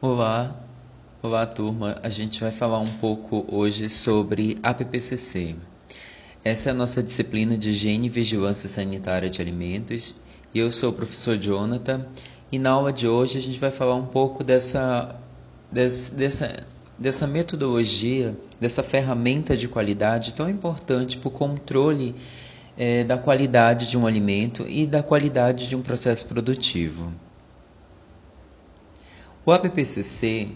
Olá, olá turma. A gente vai falar um pouco hoje sobre APPCC. Essa é a nossa disciplina de Higiene e Vigilância Sanitária de Alimentos. Eu sou o professor Jonathan e na aula de hoje a gente vai falar um pouco dessa, dessa, dessa, dessa metodologia, dessa ferramenta de qualidade tão importante para o controle é, da qualidade de um alimento e da qualidade de um processo produtivo. O APPCC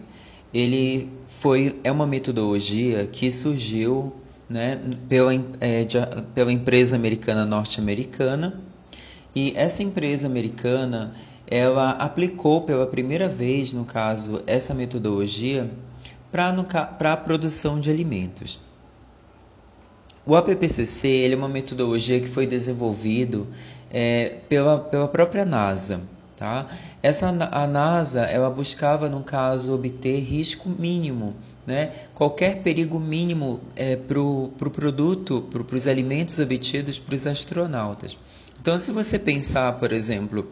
ele foi é uma metodologia que surgiu né, pela, é, de, pela empresa americana norte-americana e essa empresa americana ela aplicou pela primeira vez no caso essa metodologia para a produção de alimentos. O APPCC ele é uma metodologia que foi desenvolvido é, pela, pela própria NASA. Tá? Essa, a NASA ela buscava, no caso, obter risco mínimo, né? qualquer perigo mínimo é, para o pro produto, para os alimentos obtidos para os astronautas. Então, se você pensar, por exemplo,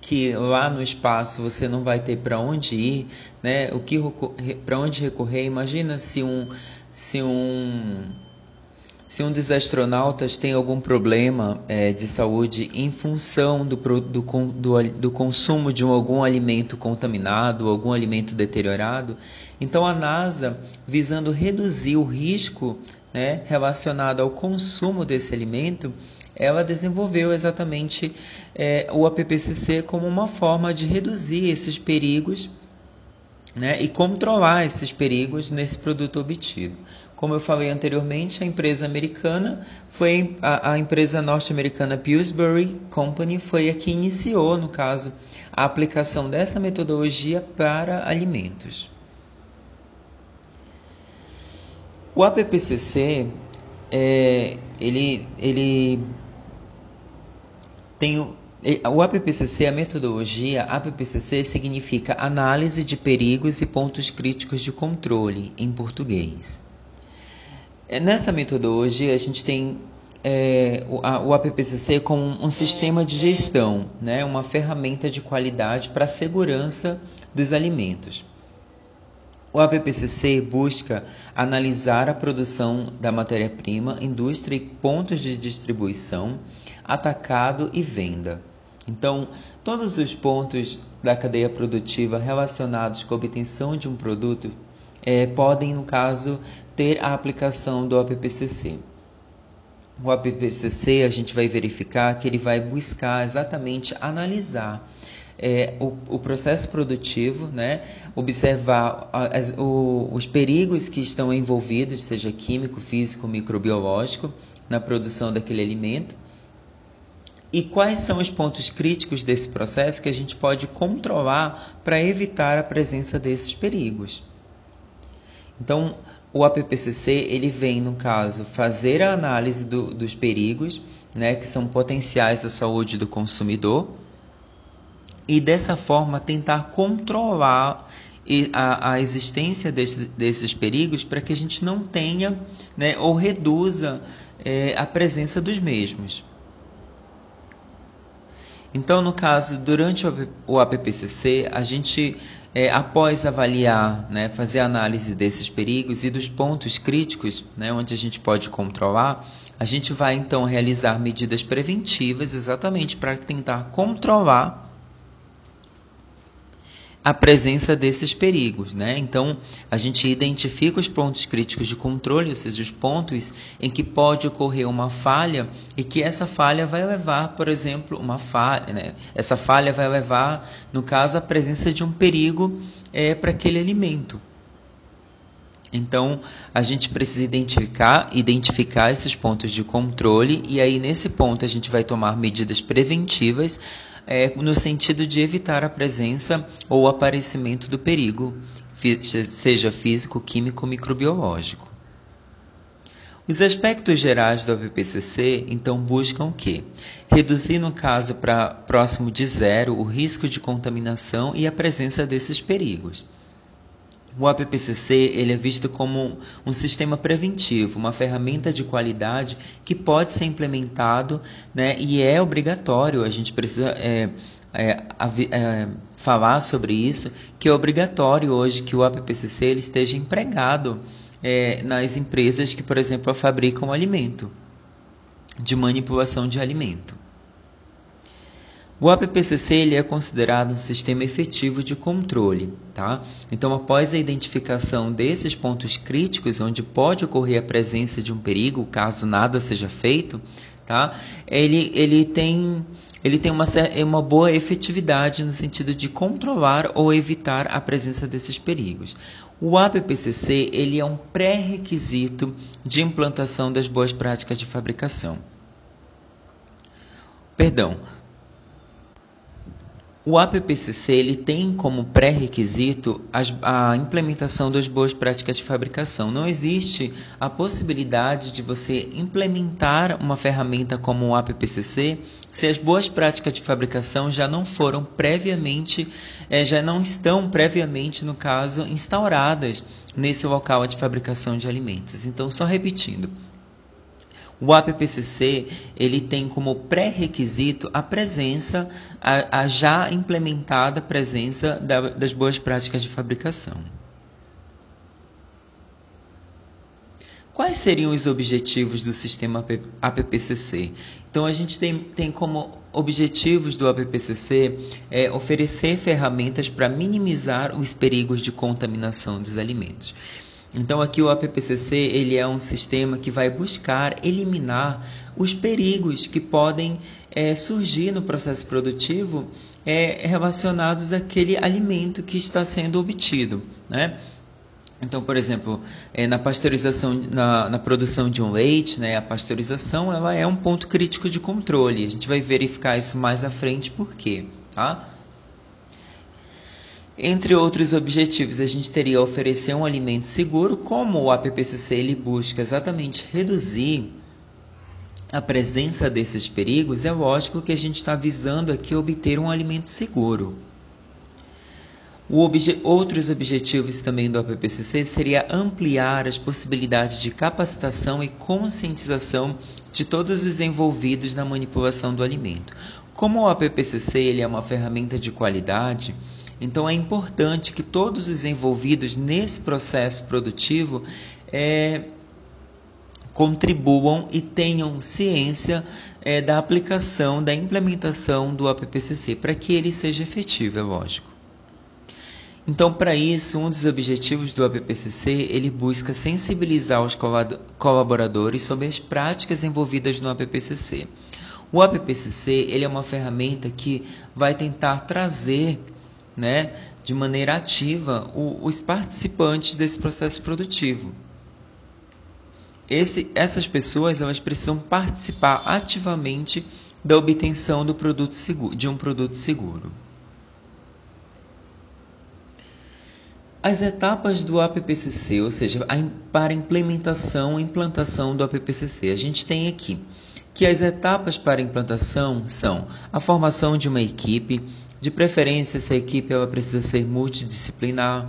que lá no espaço você não vai ter para onde ir, né? O que para onde recorrer? Imagina se um se um se um dos astronautas tem algum problema é, de saúde em função do, do, do, do consumo de um, algum alimento contaminado, algum alimento deteriorado, então a NASA, visando reduzir o risco né, relacionado ao consumo desse alimento, ela desenvolveu exatamente é, o APPCC como uma forma de reduzir esses perigos né, e controlar esses perigos nesse produto obtido. Como eu falei anteriormente, a empresa americana foi a, a empresa norte-americana Pillsbury Company foi a que iniciou, no caso, a aplicação dessa metodologia para alimentos. O APPCC é, ele, ele tem o APPCC, a metodologia APPCC significa Análise de Perigos e Pontos Críticos de Controle, em português. É, nessa metodologia, a gente tem é, o, a, o APPCC como um sistema de gestão, né, uma ferramenta de qualidade para a segurança dos alimentos. O APPCC busca analisar a produção da matéria-prima, indústria e pontos de distribuição, atacado e venda. Então, todos os pontos da cadeia produtiva relacionados com a obtenção de um produto é, podem, no caso, ter a aplicação do APPCC. O APPCC a gente vai verificar que ele vai buscar exatamente analisar é, o, o, processo produtivo, né? observar as, o, os perigos que estão envolvidos, seja químico, físico, microbiológico, na produção daquele alimento. E quais são os pontos críticos desse processo que a gente pode controlar para evitar a presença desses perigos? Então, o APPCC ele vem, no caso, fazer a análise do, dos perigos, né, que são potenciais à saúde do consumidor, e dessa forma tentar controlar a, a existência desse, desses perigos para que a gente não tenha né, ou reduza é, a presença dos mesmos. Então, no caso, durante o APPCC, a gente é, após avaliar, né, fazer análise desses perigos e dos pontos críticos, né, onde a gente pode controlar, a gente vai então realizar medidas preventivas exatamente para tentar controlar a presença desses perigos. Né? Então, a gente identifica os pontos críticos de controle, ou seja, os pontos em que pode ocorrer uma falha e que essa falha vai levar, por exemplo, uma falha. Né? Essa falha vai levar, no caso, a presença de um perigo é, para aquele alimento. Então, a gente precisa identificar, identificar esses pontos de controle e aí nesse ponto a gente vai tomar medidas preventivas é, no sentido de evitar a presença ou o aparecimento do perigo, seja físico, químico ou microbiológico. Os aspectos gerais do AVPCC, então, buscam o quê? Reduzir, no caso, para próximo de zero, o risco de contaminação e a presença desses perigos. O APPCC ele é visto como um sistema preventivo, uma ferramenta de qualidade que pode ser implementado né, e é obrigatório. A gente precisa é, é, é, falar sobre isso, que é obrigatório hoje que o APPCC ele esteja empregado é, nas empresas que, por exemplo, fabricam alimento, de manipulação de alimento. O APPCC ele é considerado um sistema efetivo de controle. Tá? Então, após a identificação desses pontos críticos, onde pode ocorrer a presença de um perigo, caso nada seja feito, tá? ele, ele tem, ele tem uma, uma boa efetividade no sentido de controlar ou evitar a presença desses perigos. O APPCC ele é um pré-requisito de implantação das boas práticas de fabricação. Perdão, o APPCC ele tem como pré-requisito a implementação das boas práticas de fabricação. Não existe a possibilidade de você implementar uma ferramenta como o APPCC se as boas práticas de fabricação já não foram previamente, é, já não estão previamente, no caso, instauradas nesse local de fabricação de alimentos. Então, só repetindo, o APPCC ele tem como pré-requisito a presença, a, a, já implementada presença da, das boas práticas de fabricação. Quais seriam os objetivos do sistema APPCC? Então, a gente tem, tem como objetivos do APPCC é oferecer ferramentas para minimizar os perigos de contaminação dos alimentos. Então aqui o APPCC ele é um sistema que vai buscar eliminar os perigos que podem é, surgir no processo produtivo é, relacionados àquele alimento que está sendo obtido, né? Então, por exemplo, é, na pasteurização, na, na, produção de um leite, né, a pasteurização ela é um ponto crítico de controle. A gente vai verificar isso mais à frente, por quê? Tá? Entre outros objetivos, a gente teria oferecer um alimento seguro, como o APPCC ele busca exatamente reduzir a presença desses perigos, é lógico que a gente está visando aqui obter um alimento seguro. Obje outros objetivos também do APPCC seria ampliar as possibilidades de capacitação e conscientização de todos os envolvidos na manipulação do alimento. Como o APPCC ele é uma ferramenta de qualidade, então é importante que todos os envolvidos nesse processo produtivo é, contribuam e tenham ciência é, da aplicação, da implementação do APPCC, para que ele seja efetivo, é lógico. Então, para isso, um dos objetivos do APPCC, ele busca sensibilizar os colaboradores sobre as práticas envolvidas no APPCC. O APPCC, ele é uma ferramenta que vai tentar trazer né, de maneira ativa o, os participantes desse processo produtivo. Esse, essas pessoas elas precisam participar ativamente da obtenção do produto seguro, de um produto seguro. As etapas do APPCC, ou seja, a, para implementação e implantação do APPCC, a gente tem aqui que as etapas para implantação são a formação de uma equipe, de preferência, essa equipe ela precisa ser multidisciplinar.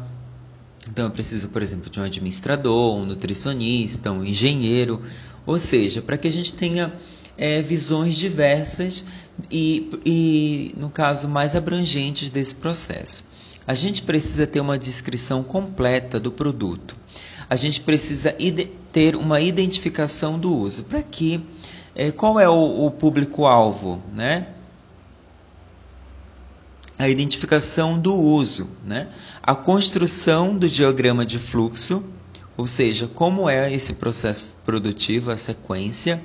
Então, eu preciso, por exemplo, de um administrador, um nutricionista, um engenheiro, ou seja, para que a gente tenha é, visões diversas e, e, no caso, mais abrangentes desse processo. A gente precisa ter uma descrição completa do produto. A gente precisa ter uma identificação do uso. Para que? É, qual é o, o público-alvo? Né? A identificação do uso, né? a construção do diagrama de fluxo, ou seja, como é esse processo produtivo, a sequência,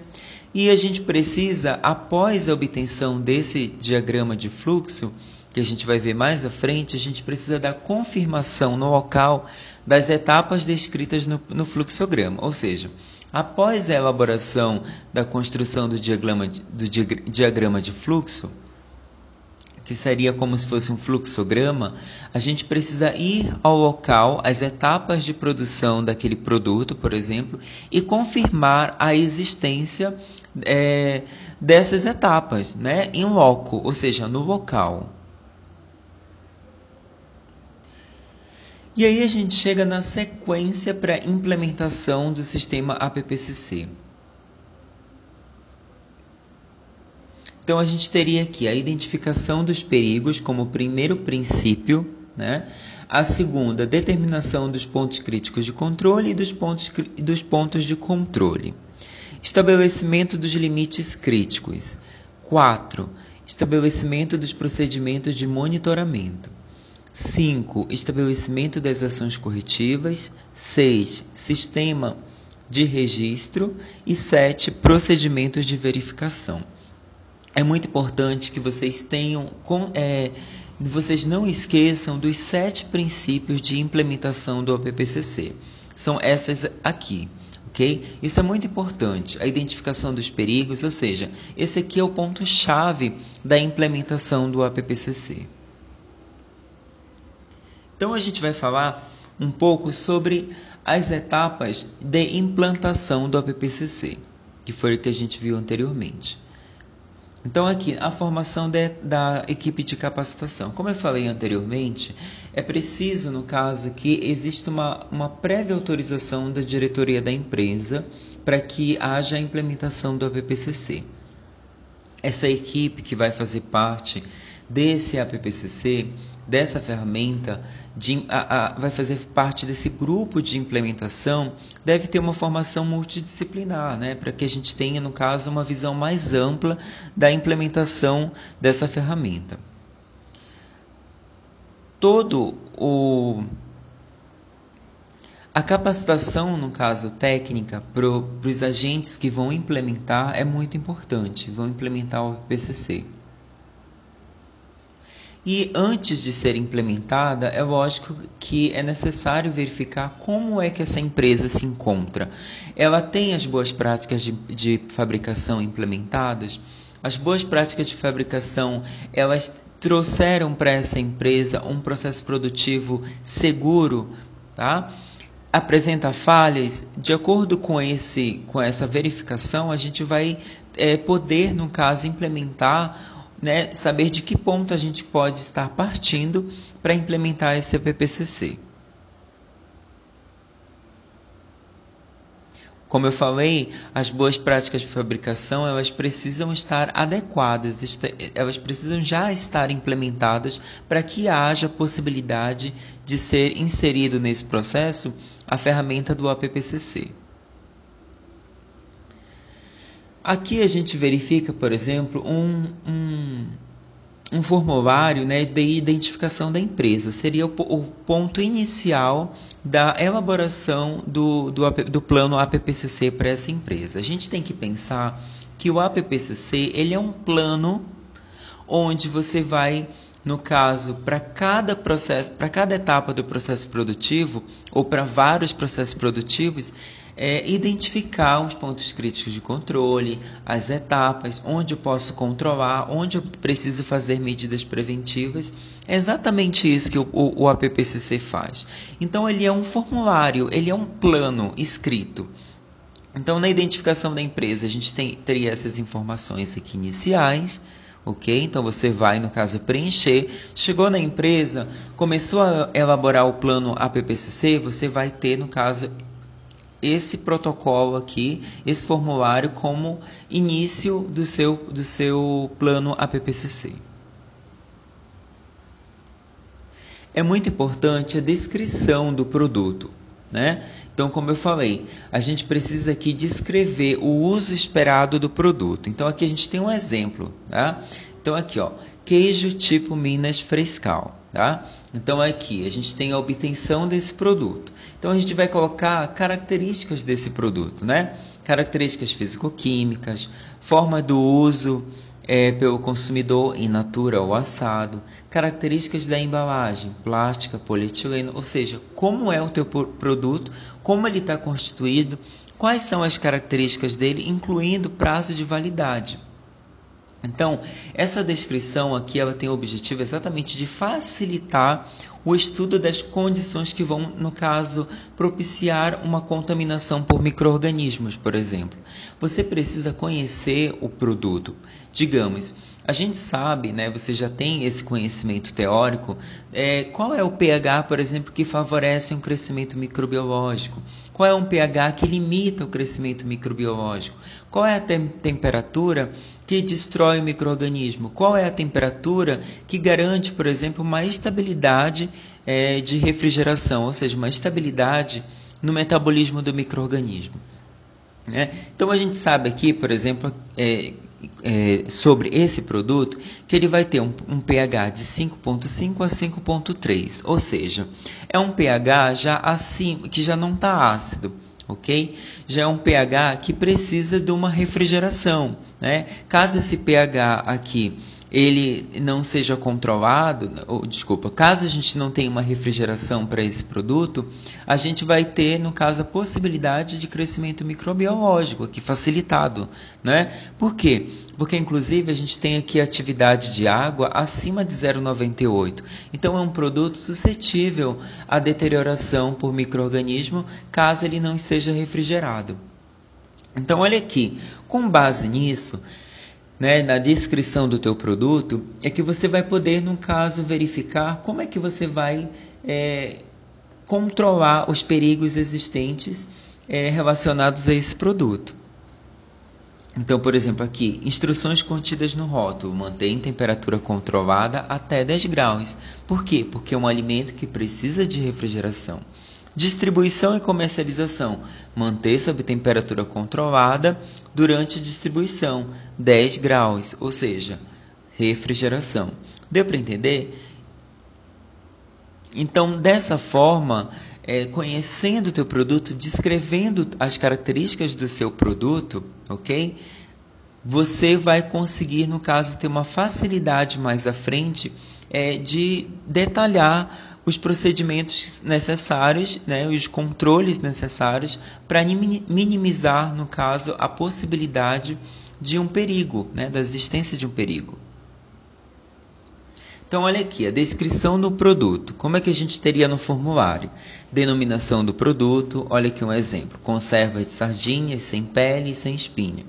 e a gente precisa, após a obtenção desse diagrama de fluxo, que a gente vai ver mais à frente, a gente precisa da confirmação no local das etapas descritas no, no fluxograma, ou seja, após a elaboração da construção do diagrama, do diagrama de fluxo, que seria como se fosse um fluxograma, a gente precisa ir ao local, às etapas de produção daquele produto, por exemplo, e confirmar a existência é, dessas etapas, né, em loco, ou seja, no local. E aí a gente chega na sequência para implementação do sistema APPCC. Então a gente teria aqui a identificação dos perigos como primeiro princípio, né? A segunda, determinação dos pontos críticos de controle e dos pontos, dos pontos de controle. Estabelecimento dos limites críticos. 4. Estabelecimento dos procedimentos de monitoramento. 5. Estabelecimento das ações corretivas. 6. Sistema de registro. E 7. Procedimentos de verificação. É muito importante que vocês tenham. É, vocês não esqueçam dos sete princípios de implementação do APPCC. São essas aqui. ok? Isso é muito importante, a identificação dos perigos, ou seja, esse aqui é o ponto-chave da implementação do APPCC. Então a gente vai falar um pouco sobre as etapas de implantação do APPCC, que foi o que a gente viu anteriormente. Então, aqui, a formação de, da equipe de capacitação. Como eu falei anteriormente, é preciso, no caso, que exista uma, uma prévia autorização da diretoria da empresa para que haja a implementação do APPCC. Essa equipe que vai fazer parte desse APPCC, dessa ferramenta, de, a, a, vai fazer parte desse grupo de implementação, deve ter uma formação multidisciplinar, né, para que a gente tenha, no caso, uma visão mais ampla da implementação dessa ferramenta. Todo o a capacitação, no caso técnica, para os agentes que vão implementar é muito importante, vão implementar o PCC. E antes de ser implementada, é lógico que é necessário verificar como é que essa empresa se encontra. Ela tem as boas práticas de, de fabricação implementadas? As boas práticas de fabricação, elas trouxeram para essa empresa um processo produtivo seguro, tá? apresenta falhas, de acordo com, esse, com essa verificação, a gente vai é, poder, no caso, implementar né, saber de que ponto a gente pode estar partindo para implementar esse PPCC. Como eu falei, as boas práticas de fabricação elas precisam estar adequadas, elas precisam já estar implementadas para que haja possibilidade de ser inserido nesse processo a ferramenta do APPCC. Aqui a gente verifica, por exemplo, um, um, um formulário né, de identificação da empresa. Seria o, o ponto inicial da elaboração do, do, do plano APPCC para essa empresa. A gente tem que pensar que o APPCC ele é um plano onde você vai no caso, para cada processo, para cada etapa do processo produtivo, ou para vários processos produtivos, é identificar os pontos críticos de controle, as etapas, onde eu posso controlar, onde eu preciso fazer medidas preventivas. É exatamente isso que o, o, o APPCC faz. Então, ele é um formulário, ele é um plano escrito. Então, na identificação da empresa, a gente tem, teria essas informações aqui iniciais, ok? Então você vai, no caso, preencher. Chegou na empresa, começou a elaborar o plano APPCC, você vai ter, no caso, esse protocolo aqui, esse formulário como início do seu, do seu plano APPCC. É muito importante a descrição do produto, né? Então, como eu falei, a gente precisa aqui descrever o uso esperado do produto. Então, aqui a gente tem um exemplo, tá? Então, aqui, ó, queijo tipo Minas Frescal, tá? Então, aqui a gente tem a obtenção desse produto. Então a gente vai colocar características desse produto, né? Características físico-químicas, forma do uso é, pelo consumidor in natura ou assado, características da embalagem, plástica, polietileno, ou seja, como é o teu produto, como ele está constituído, quais são as características dele, incluindo prazo de validade. Então, essa descrição aqui ela tem o objetivo exatamente de facilitar o estudo das condições que vão, no caso, propiciar uma contaminação por microorganismos, por exemplo. Você precisa conhecer o produto. Digamos, A gente sabe, né, você já tem esse conhecimento teórico, é, qual é o pH, por exemplo, que favorece um crescimento microbiológico? Qual é um pH que limita o crescimento microbiológico? Qual é a tem temperatura que destrói o microorganismo? Qual é a temperatura que garante, por exemplo, uma estabilidade é, de refrigeração, ou seja, uma estabilidade no metabolismo do microorganismo? Né? Então a gente sabe aqui, por exemplo, é, é, sobre esse produto que ele vai ter um, um pH de 5.5 a 5.3, ou seja, é um pH já assim que já não está ácido, ok? Já é um pH que precisa de uma refrigeração, né? Caso esse pH aqui ele não seja controlado, ou desculpa, caso a gente não tenha uma refrigeração para esse produto, a gente vai ter, no caso, a possibilidade de crescimento microbiológico aqui facilitado, né? Por quê? Porque inclusive a gente tem aqui atividade de água acima de 0,98. Então é um produto suscetível à deterioração por microorganismo caso ele não esteja refrigerado. Então olha aqui, com base nisso, né, na descrição do teu produto, é que você vai poder, no caso, verificar como é que você vai é, controlar os perigos existentes é, relacionados a esse produto. Então, por exemplo, aqui, instruções contidas no rótulo, mantém temperatura controlada até 10 graus. Por quê? Porque é um alimento que precisa de refrigeração. Distribuição e comercialização. Manter sob temperatura controlada durante a distribuição, 10 graus, ou seja, refrigeração. Deu para entender? Então, dessa forma, é, conhecendo o teu produto, descrevendo as características do seu produto, ok? Você vai conseguir, no caso, ter uma facilidade mais à frente é, de detalhar os procedimentos necessários, né, os controles necessários para minimizar, no caso, a possibilidade de um perigo, né, da existência de um perigo. Então, olha aqui, a descrição do produto. Como é que a gente teria no formulário? Denominação do produto, olha aqui um exemplo. Conserva de sardinhas, sem pele e sem espinha.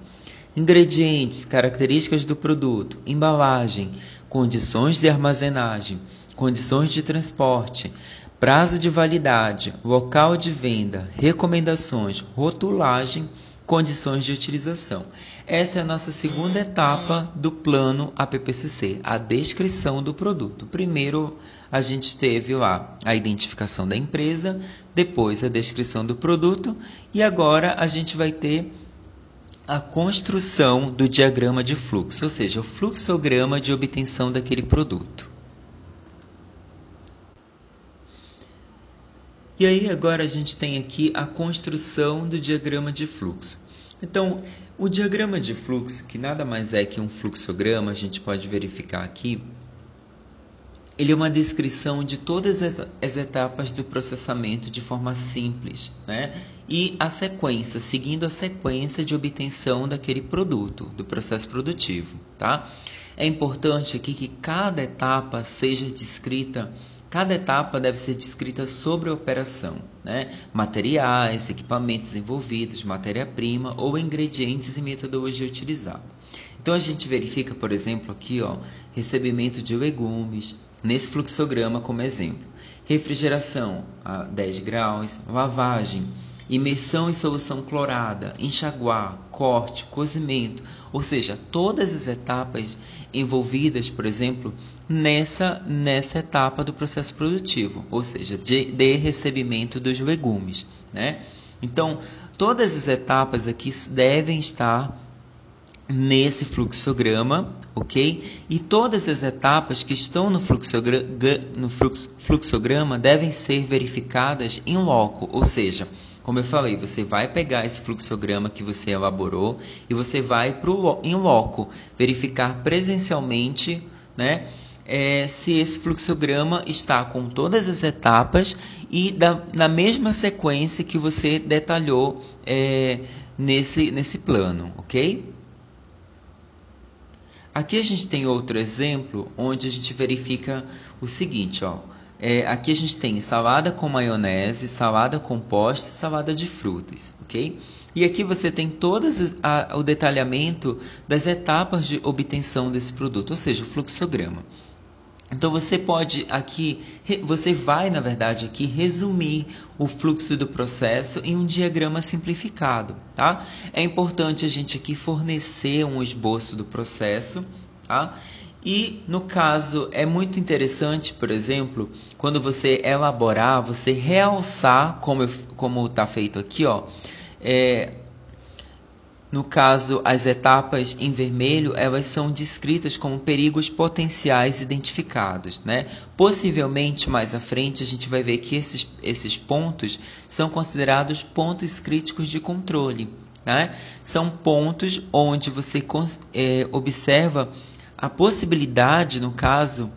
Ingredientes, características do produto, embalagem, condições de armazenagem, condições de transporte, prazo de validade, local de venda, recomendações, rotulagem, condições de utilização. Essa é a nossa segunda etapa do plano APPCC, a descrição do produto. Primeiro, a gente teve lá a identificação da empresa, depois a descrição do produto e agora a gente vai ter a construção do diagrama de fluxo, ou seja, o fluxograma de obtenção daquele produto. E aí agora a gente tem aqui a construção do diagrama de fluxo. Então, o diagrama de fluxo, que nada mais é que um fluxograma, a gente pode verificar aqui, ele é uma descrição de todas as, as, etapas do processamento de forma simples, né? E a sequência, seguindo a sequência de obtenção daquele produto, do processo produtivo, tá? É importante aqui que cada etapa seja descrita Cada etapa deve ser descrita sobre a operação, né? materiais, equipamentos envolvidos, matéria-prima ou ingredientes e metodologia utilizada. Então a gente verifica, por exemplo, aqui, ó, recebimento de legumes, nesse fluxograma como exemplo. Refrigeração a 10 graus, lavagem, imersão em solução clorada, enxaguar, corte, cozimento, ou seja, todas as etapas envolvidas, por exemplo, nessa, nessa etapa do processo produtivo, ou seja, de, de recebimento dos legumes. Né? Então, todas as etapas aqui devem estar nesse fluxograma, ok? E todas as etapas que estão no fluxograma, no fluxograma devem ser verificadas em loco, ou seja, como eu falei, você vai pegar esse fluxograma que você elaborou e você vai pro, em loco verificar presencialmente, né? É, se esse fluxograma está com todas as etapas e da, na mesma sequência que você detalhou é, nesse, nesse plano, ok? Aqui a gente tem outro exemplo onde a gente verifica o seguinte, ó. É, aqui a gente tem salada com maionese, salada composta e salada de frutas, ok? E aqui você tem todo o detalhamento das etapas de obtenção desse produto, ou seja, o fluxograma. Então você pode aqui, você vai na verdade aqui resumir o fluxo do processo em um diagrama simplificado, tá? É importante a gente aqui fornecer um esboço do processo, tá? E no caso é muito interessante, por exemplo, quando você elaborar, você realçar como como está feito aqui, ó, é, no caso, as etapas em vermelho, elas são descritas como perigos potenciais identificados. Né? Possivelmente, mais à frente, a gente vai ver que esses, esses pontos são considerados pontos críticos de controle. Né? São pontos onde você é, observa a possibilidade, no caso,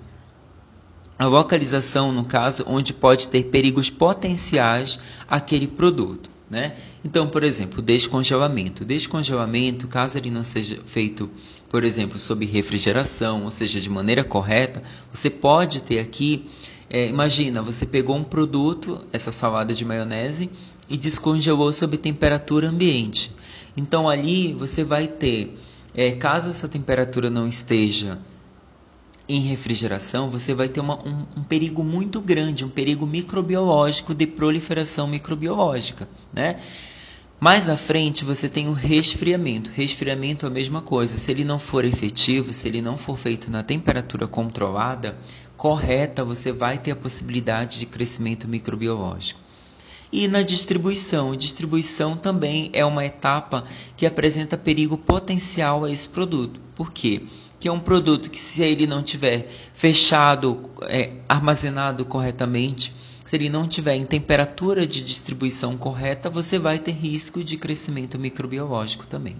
a localização, no caso, onde pode ter perigos potenciais àquele produto. Né? Então, por exemplo, descongelamento. Descongelamento, caso ele não seja feito, por exemplo, sob refrigeração, ou seja, de maneira correta, você pode ter aqui, é, imagina, você pegou um produto, essa salada de maionese, e descongelou sob temperatura ambiente. Então ali você vai ter, é, caso essa temperatura não esteja em refrigeração, você vai ter uma, um, um, perigo muito grande, um perigo microbiológico de proliferação microbiológica, né? Mais à frente você tem o resfriamento. Resfriamento é a mesma coisa. Se ele não for efetivo, se ele não for feito na temperatura controlada, correta, você vai ter a possibilidade de crescimento microbiológico. E na distribuição, distribuição também é uma etapa que apresenta perigo potencial a esse produto. Por quê? que é um produto que se ele não tiver fechado, é, armazenado corretamente, se ele não tiver em temperatura de distribuição correta, você vai ter risco de crescimento microbiológico também.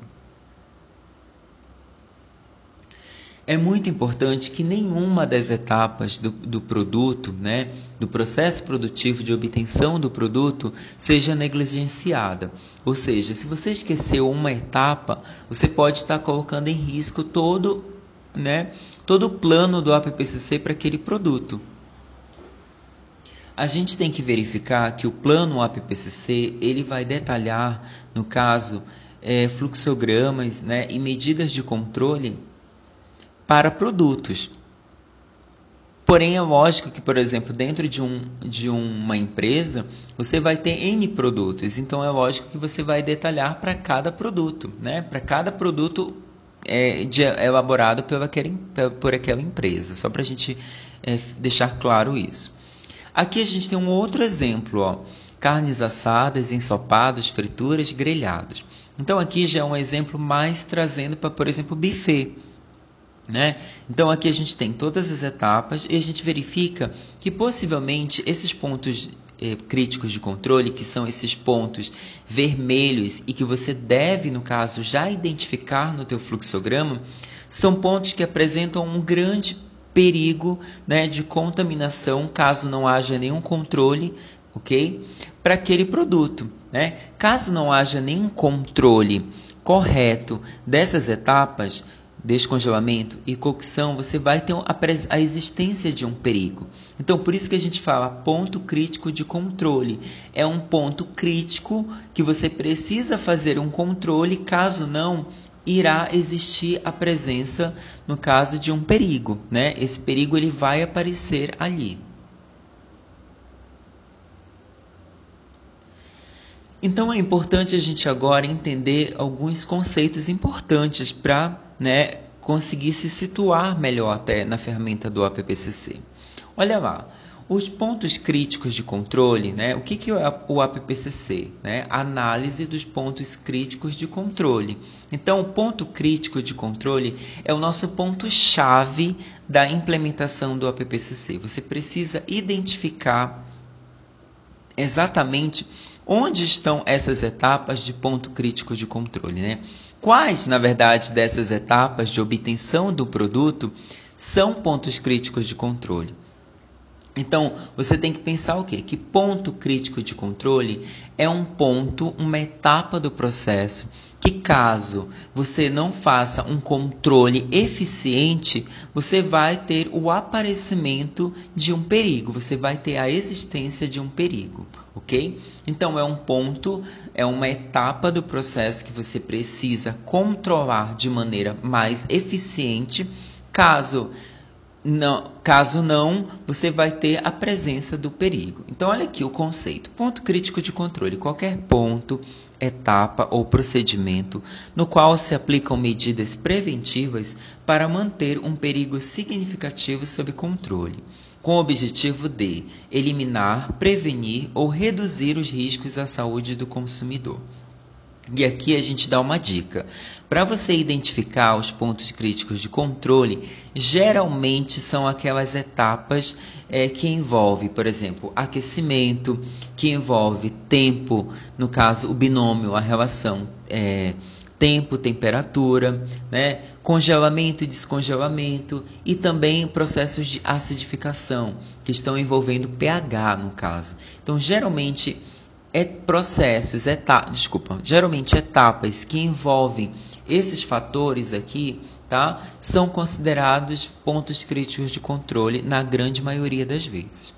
É muito importante que nenhuma das etapas do, do produto, né, do processo produtivo de obtenção do produto, seja negligenciada. Ou seja, se você esqueceu uma etapa, você pode estar colocando em risco todo né, todo o plano do APPCC para aquele produto. A gente tem que verificar que o plano APPCC ele vai detalhar, no caso, é, fluxogramas né, e medidas de controle para produtos. Porém, é lógico que, por exemplo, dentro de, um, de uma empresa, você vai ter N produtos. Então, é lógico que você vai detalhar para cada produto. Né? Para cada produto, é, de, elaborado pela, por aquela empresa, só para a gente é, deixar claro isso. Aqui a gente tem um outro exemplo, ó, carnes assadas, ensopados, frituras, grelhados. Então aqui já é um exemplo mais trazendo para, por exemplo, buffet. Né? Então aqui a gente tem todas as etapas e a gente verifica que possivelmente esses pontos eh, críticos de controle, que são esses pontos vermelhos e que você deve, no caso, já identificar no teu fluxograma, são pontos que apresentam um grande perigo né, de contaminação caso não haja nenhum controle, ok? Para aquele produto, né? Caso não haja nenhum controle correto dessas etapas, descongelamento e cocção, você vai ter a existência de um perigo. Então, por isso que a gente fala ponto crítico de controle. É um ponto crítico que você precisa fazer um controle, caso não, irá existir a presença no caso de um perigo, né? Esse perigo ele vai aparecer ali. Então é importante a gente agora entender alguns conceitos importantes para né, conseguir se situar melhor até na ferramenta do APPCC. Olha lá, os pontos críticos de controle, né? O que, que é o APPCC? Né? Análise dos pontos críticos de controle. Então, o ponto crítico de controle é o nosso ponto-chave da implementação do APPCC. Você precisa identificar exatamente onde estão essas etapas de ponto crítico de controle, né? Quais, na verdade, dessas etapas de obtenção do produto são pontos críticos de controle? Então, você tem que pensar o quê? Que ponto crítico de controle é um ponto, uma etapa do processo que caso você não faça um controle eficiente, você vai ter o aparecimento de um perigo, você vai ter a existência de um perigo, ok? Então é um ponto, é uma etapa do processo que você precisa controlar de maneira mais eficiente. Caso não, caso não, você vai ter a presença do perigo. Então olha aqui o conceito: ponto crítico de controle. Qualquer ponto etapa ou procedimento no qual se aplicam medidas preventivas para manter um perigo significativo sob controle com o objetivo de eliminar, prevenir ou reduzir os riscos à saúde do consumidor. E aqui a gente dá uma dica. Para você identificar os pontos críticos de controle, geralmente são aquelas etapas é, que envolve, por exemplo, aquecimento, que envolve tempo, no caso o binômio, a relação é, tempo, temperatura, né? congelamento e descongelamento e também processos de acidificação que estão envolvendo pH no caso. Então, geralmente é processos, etapas, desculpa, geralmente etapas que envolvem esses fatores aqui, tá? São considerados pontos críticos de controle na grande maioria das vezes.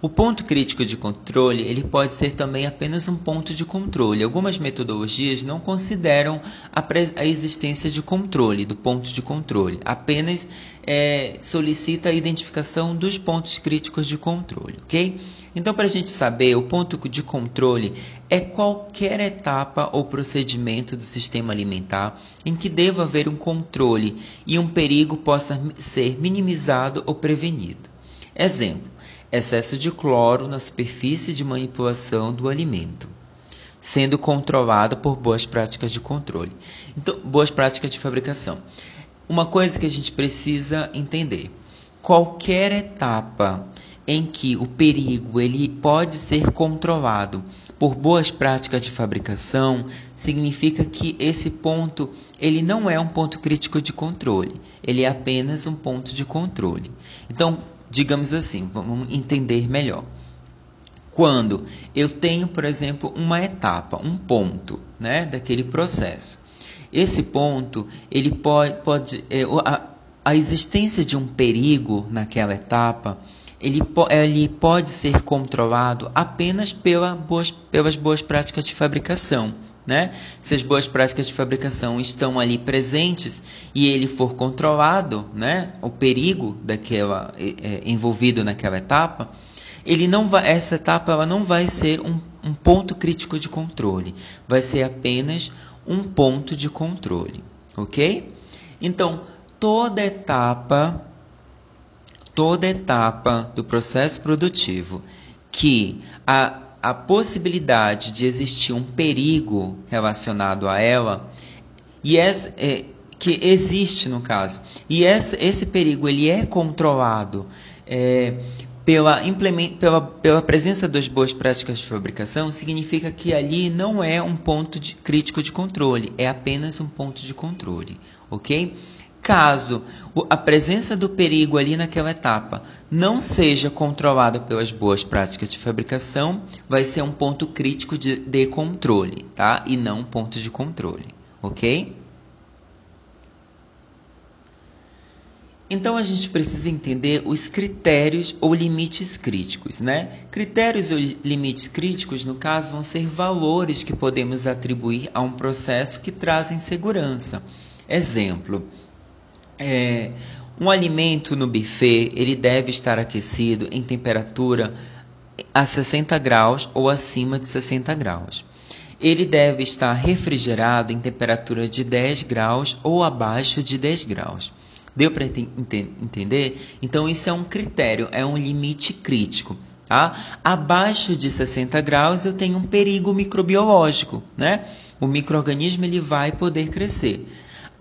O ponto crítico de controle ele pode ser também apenas um ponto de controle. Algumas metodologias não consideram a, a existência de controle, do ponto de controle, apenas é, solicita a identificação dos pontos críticos de controle, ok? Então, para a gente saber, o ponto de controle é qualquer etapa ou procedimento do sistema alimentar em que deva haver um controle e um perigo possa ser minimizado ou prevenido. Exemplo: excesso de cloro na superfície de manipulação do alimento, sendo controlado por boas práticas de controle. Então, boas práticas de fabricação. Uma coisa que a gente precisa entender: qualquer etapa em que o perigo ele pode ser controlado por boas práticas de fabricação, significa que esse ponto ele não é um ponto crítico de controle, ele é apenas um ponto de controle. Então, digamos assim, vamos entender melhor. Quando eu tenho, por exemplo, uma etapa, um ponto, né, daquele processo. Esse ponto, ele pode, pode é, a, a existência de um perigo naquela etapa, ele, ele pode ser controlado apenas pela boas, pelas boas práticas de fabricação. Né? Se as boas práticas de fabricação estão ali presentes e ele for controlado, né? o perigo daquela é, envolvido naquela etapa, ele não vai, essa etapa ela não vai ser um, um ponto crítico de controle, vai ser apenas um ponto de controle, ok? Então toda etapa, toda etapa do processo produtivo que a a possibilidade de existir um perigo relacionado a ela e essa, é, que existe no caso e essa, esse perigo ele é controlado é, pela, pela, pela presença das boas práticas de fabricação significa que ali não é um ponto de, crítico de controle é apenas um ponto de controle ok Caso a presença do perigo ali naquela etapa não seja controlada pelas boas práticas de fabricação, vai ser um ponto crítico de, de controle, tá? E não um ponto de controle, ok? Então a gente precisa entender os critérios ou limites críticos, né? Critérios ou limites críticos, no caso, vão ser valores que podemos atribuir a um processo que trazem segurança. Exemplo: é, um alimento no buffet ele deve estar aquecido em temperatura a 60 graus ou acima de 60 graus. Ele deve estar refrigerado em temperatura de 10 graus ou abaixo de 10 graus. Deu para ent entender? Então, isso é um critério, é um limite crítico. Tá? Abaixo de 60 graus, eu tenho um perigo microbiológico. Né? O microorganismo ele vai poder crescer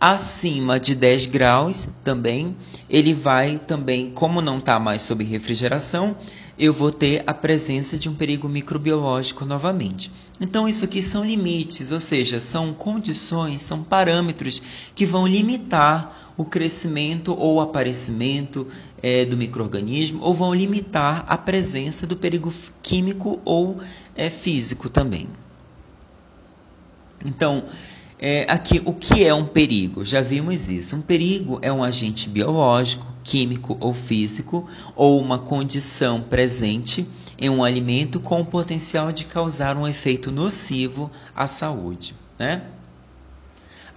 acima de 10 graus também, ele vai também, como não está mais sob refrigeração, eu vou ter a presença de um perigo microbiológico novamente. Então, isso aqui são limites, ou seja, são condições, são parâmetros que vão limitar o crescimento ou aparecimento é, do microorganismo, ou vão limitar a presença do perigo químico ou é, físico também. Então, é, aqui, o que é um perigo? Já vimos isso. Um perigo é um agente biológico, químico ou físico, ou uma condição presente em um alimento com o potencial de causar um efeito nocivo à saúde. Né?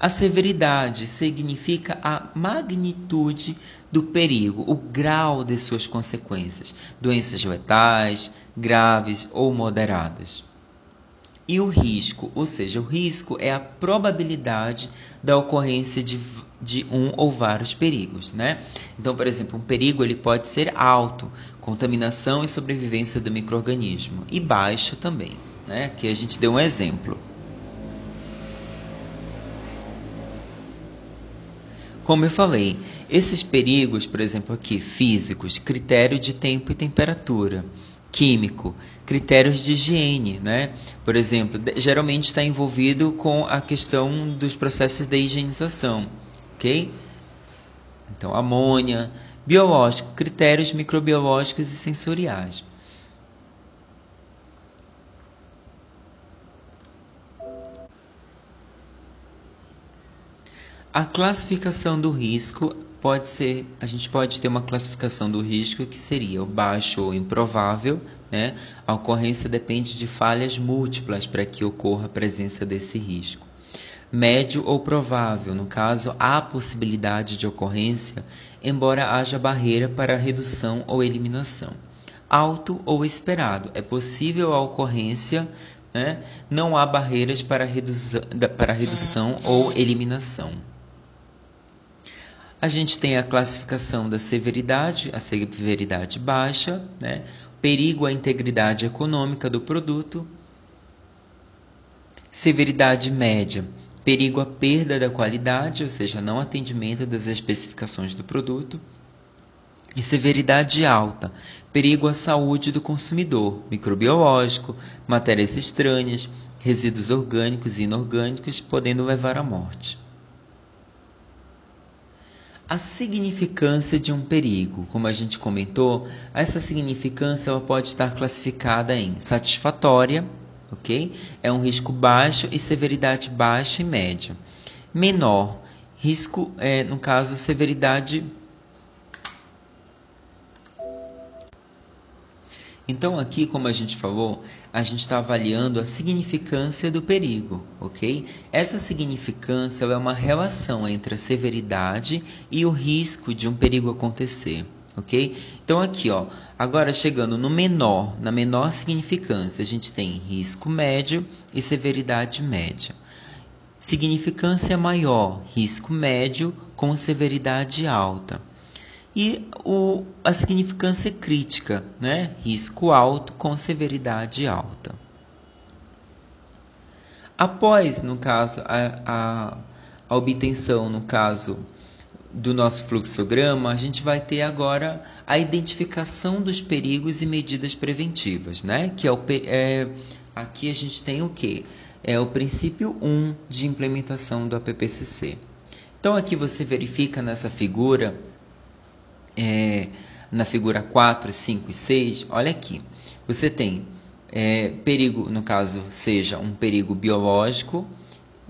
A severidade significa a magnitude do perigo, o grau de suas consequências, doenças letais, graves ou moderadas. E o risco, ou seja, o risco é a probabilidade da ocorrência de, de um ou vários perigos, né? Então, por exemplo, um perigo ele pode ser alto, contaminação e sobrevivência do microorganismo, e baixo também, né? Aqui a gente deu um exemplo. Como eu falei, esses perigos, por exemplo, aqui, físicos, critério de tempo e temperatura, químico, critérios de higiene, né? Por exemplo, geralmente está envolvido com a questão dos processos de higienização, ok? Então, amônia, biológico, critérios microbiológicos e sensoriais. A classificação do risco pode ser, a gente pode ter uma classificação do risco que seria o baixo ou improvável, né? A ocorrência depende de falhas múltiplas para que ocorra a presença desse risco. Médio ou provável, no caso, há possibilidade de ocorrência, embora haja barreira para redução ou eliminação. Alto ou esperado, é possível a ocorrência, né? não há barreiras para, redução, para redução ou eliminação. A gente tem a classificação da severidade, a severidade baixa, né? perigo à integridade econômica do produto, severidade média, perigo à perda da qualidade, ou seja, não atendimento das especificações do produto, e severidade alta, perigo à saúde do consumidor, microbiológico, matérias estranhas, resíduos orgânicos e inorgânicos, podendo levar à morte. A significância de um perigo, como a gente comentou, essa significância ela pode estar classificada em satisfatória, ok? É um risco baixo e severidade baixa e média. Menor, risco, é, no caso, severidade Então, aqui, como a gente falou, a gente está avaliando a significância do perigo, ok? Essa significância é uma relação entre a severidade e o risco de um perigo acontecer, ok? Então, aqui, ó, agora chegando no menor, na menor significância, a gente tem risco médio e severidade média. Significância maior, risco médio com severidade alta e o, a significância crítica, né? risco alto com severidade alta. Após, no caso, a, a, a obtenção, no caso do nosso fluxograma, a gente vai ter agora a identificação dos perigos e medidas preventivas, né? Que é o é, aqui a gente tem o que? É o princípio 1 de implementação do APPCC. Então aqui você verifica nessa figura é, na figura 4, 5 e 6, olha aqui. Você tem é, perigo, no caso, seja um perigo biológico,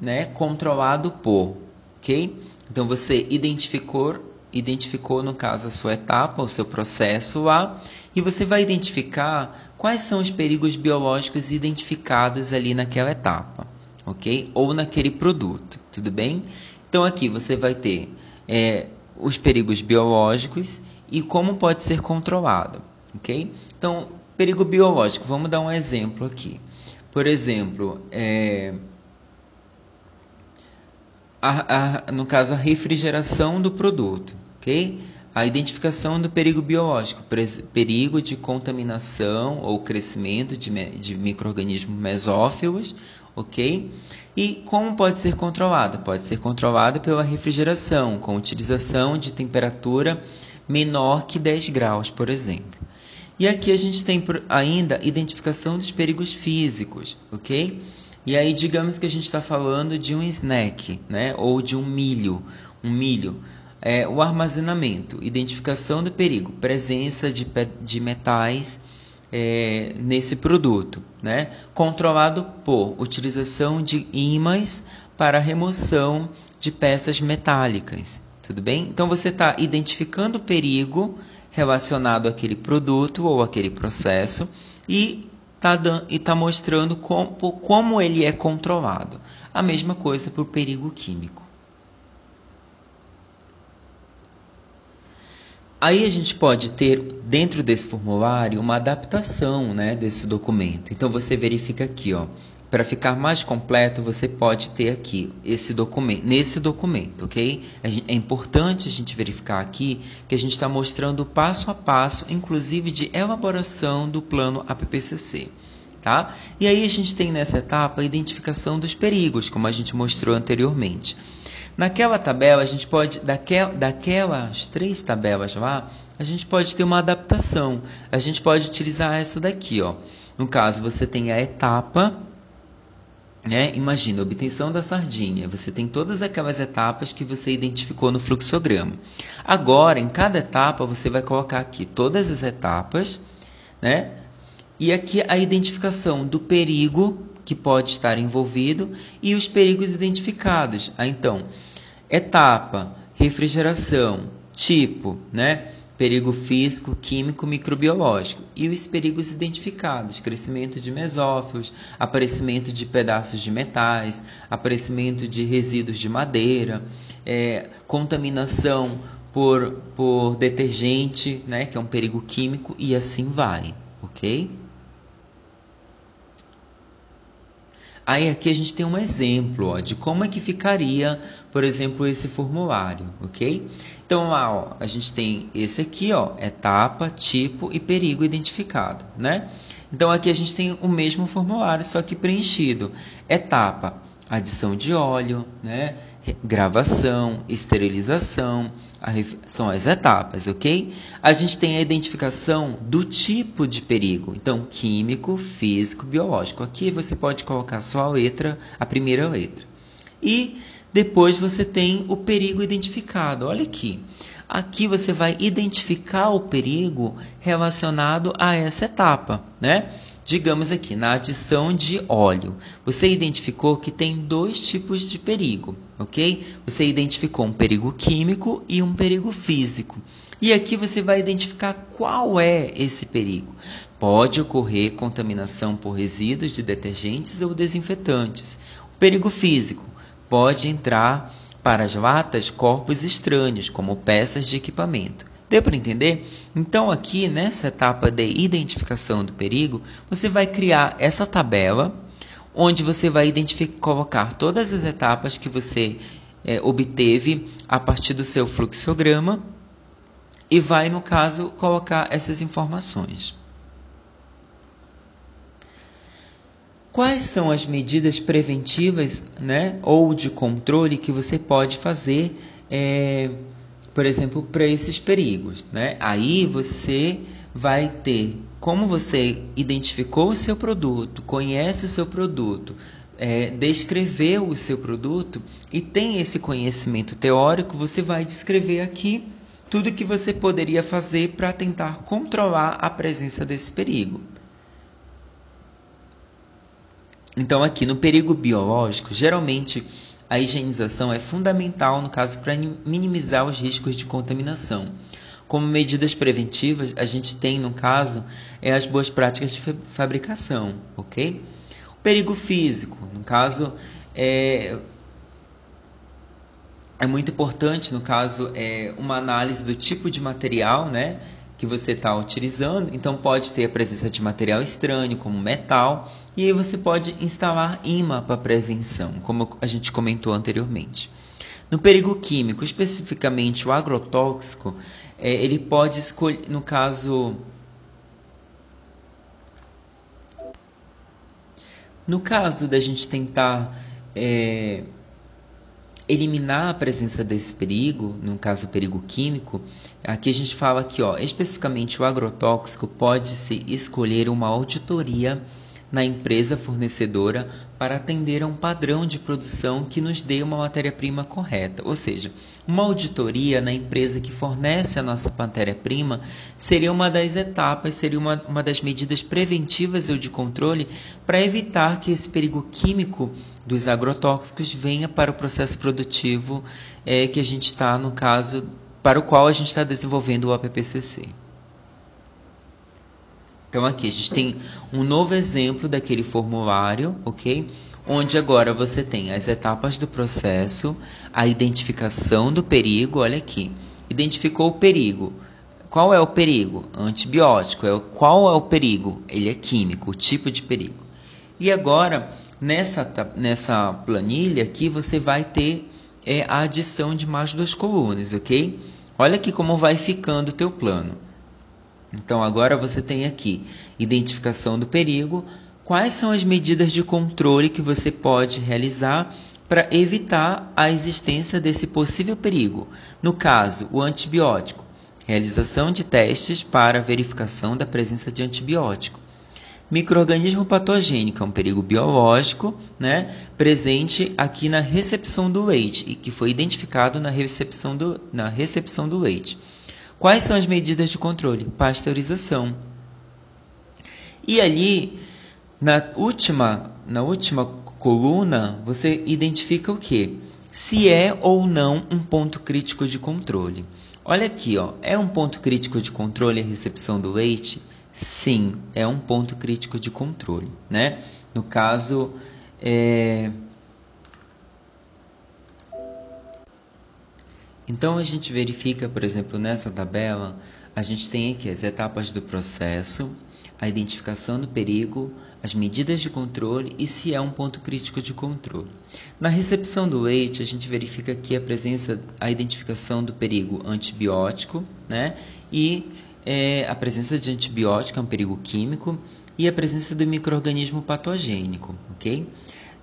né, controlado por, ok? Então você identificou, identificou no caso a sua etapa, o seu processo lá, e você vai identificar quais são os perigos biológicos identificados ali naquela etapa, ok? Ou naquele produto, tudo bem? Então aqui você vai ter é, os perigos biológicos e como pode ser controlado, ok? Então, perigo biológico, vamos dar um exemplo aqui. Por exemplo, é, a, a, no caso, a refrigeração do produto, ok? A identificação do perigo biológico, perigo de contaminação ou crescimento de, de micro-organismos mesófilos, ok? E como pode ser controlado? Pode ser controlado pela refrigeração, com utilização de temperatura menor que 10 graus, por exemplo. E aqui a gente tem ainda identificação dos perigos físicos, ok? E aí digamos que a gente está falando de um snack, né? Ou de um milho, um milho. É, o armazenamento, identificação do perigo, presença de, de metais é, nesse produto, né? Controlado por utilização de ímãs para remoção de peças metálicas, tudo bem? Então você está identificando o perigo relacionado àquele produto ou àquele processo, e está tá mostrando como, como ele é controlado. A mesma coisa para o perigo químico. Aí a gente pode ter dentro desse formulário uma adaptação né, desse documento. Então você verifica aqui, ó, para ficar mais completo, você pode ter aqui esse documento, nesse documento, ok? É importante a gente verificar aqui que a gente está mostrando passo a passo, inclusive de elaboração do plano APPCC. Tá? E aí a gente tem nessa etapa a identificação dos perigos, como a gente mostrou anteriormente. Naquela tabela, a gente pode, daquel, daquelas três tabelas lá, a gente pode ter uma adaptação. A gente pode utilizar essa daqui, ó. No caso, você tem a etapa né? Imagina, obtenção da sardinha. Você tem todas aquelas etapas que você identificou no fluxograma. Agora, em cada etapa, você vai colocar aqui todas as etapas, né? E aqui a identificação do perigo que pode estar envolvido e os perigos identificados. Ah, então, etapa, refrigeração, tipo, né? perigo físico, químico, microbiológico e os perigos identificados: crescimento de mesófilos, aparecimento de pedaços de metais, aparecimento de resíduos de madeira, é, contaminação por, por detergente, né, que é um perigo químico, e assim vai, ok? Aí aqui a gente tem um exemplo ó, de como é que ficaria, por exemplo, esse formulário, ok? Então lá, ó, a gente tem esse aqui, ó, etapa, tipo e perigo identificado, né? Então aqui a gente tem o mesmo formulário, só que preenchido. Etapa, adição de óleo, né? Gravação, esterilização, são as etapas, ok? A gente tem a identificação do tipo de perigo, então químico, físico, biológico. Aqui você pode colocar só a letra, a primeira letra. E depois você tem o perigo identificado. Olha aqui. Aqui você vai identificar o perigo relacionado a essa etapa, né? Digamos aqui, na adição de óleo, você identificou que tem dois tipos de perigo, ok? Você identificou um perigo químico e um perigo físico. E aqui você vai identificar qual é esse perigo. Pode ocorrer contaminação por resíduos de detergentes ou desinfetantes. O perigo físico pode entrar para as latas corpos estranhos, como peças de equipamento. Deu para entender? Então, aqui nessa etapa de identificação do perigo, você vai criar essa tabela, onde você vai colocar todas as etapas que você é, obteve a partir do seu fluxograma e vai, no caso, colocar essas informações. Quais são as medidas preventivas né, ou de controle que você pode fazer? É, por exemplo, para esses perigos. Né? Aí você vai ter, como você identificou o seu produto, conhece o seu produto, é, descreveu o seu produto e tem esse conhecimento teórico, você vai descrever aqui tudo que você poderia fazer para tentar controlar a presença desse perigo. Então, aqui no perigo biológico, geralmente a higienização é fundamental no caso para minimizar os riscos de contaminação. Como medidas preventivas, a gente tem, no caso, é as boas práticas de fabricação, ok? O perigo físico, no caso, é, é muito importante, no caso, é uma análise do tipo de material, né? Que você está utilizando. Então pode ter a presença de material estranho, como metal, e aí você pode instalar imã para prevenção, como a gente comentou anteriormente. No perigo químico, especificamente o agrotóxico, é, ele pode escolher, no caso, no caso da gente tentar é, eliminar a presença desse perigo, no caso perigo químico, aqui a gente fala que, ó, especificamente o agrotóxico pode-se escolher uma auditoria na empresa fornecedora para atender a um padrão de produção que nos dê uma matéria-prima correta. Ou seja, uma auditoria na empresa que fornece a nossa matéria-prima seria uma das etapas, seria uma, uma das medidas preventivas ou de controle para evitar que esse perigo químico dos agrotóxicos venha para o processo produtivo é, que a gente está, no caso, para o qual a gente está desenvolvendo o APPCC. Então aqui a gente tem um novo exemplo daquele formulário, ok? Onde agora você tem as etapas do processo, a identificação do perigo, olha aqui. Identificou o perigo. Qual é o perigo? Antibiótico. É qual é o perigo? Ele é químico, o tipo de perigo. E agora, nessa, nessa planilha aqui, você vai ter é, a adição de mais duas colunas, ok? Olha aqui como vai ficando o teu plano. Então agora você tem aqui identificação do perigo, quais são as medidas de controle que você pode realizar para evitar a existência desse possível perigo. No caso, o antibiótico, realização de testes para verificação da presença de antibiótico. Microorganismo patogênico é um perigo biológico, né, presente aqui na recepção do leite e que foi identificado na recepção do, na recepção do leite. Quais são as medidas de controle? Pasteurização. E ali, na última, na última coluna, você identifica o que? Se é ou não um ponto crítico de controle. Olha aqui, ó, é um ponto crítico de controle a recepção do leite? Sim, é um ponto crítico de controle, né? No caso, é, Então a gente verifica, por exemplo, nessa tabela, a gente tem aqui as etapas do processo, a identificação do perigo, as medidas de controle e se é um ponto crítico de controle. Na recepção do leite, a gente verifica aqui a presença, a identificação do perigo antibiótico, né? E é, a presença de antibiótico é um perigo químico e a presença do microorganismo patogênico, ok?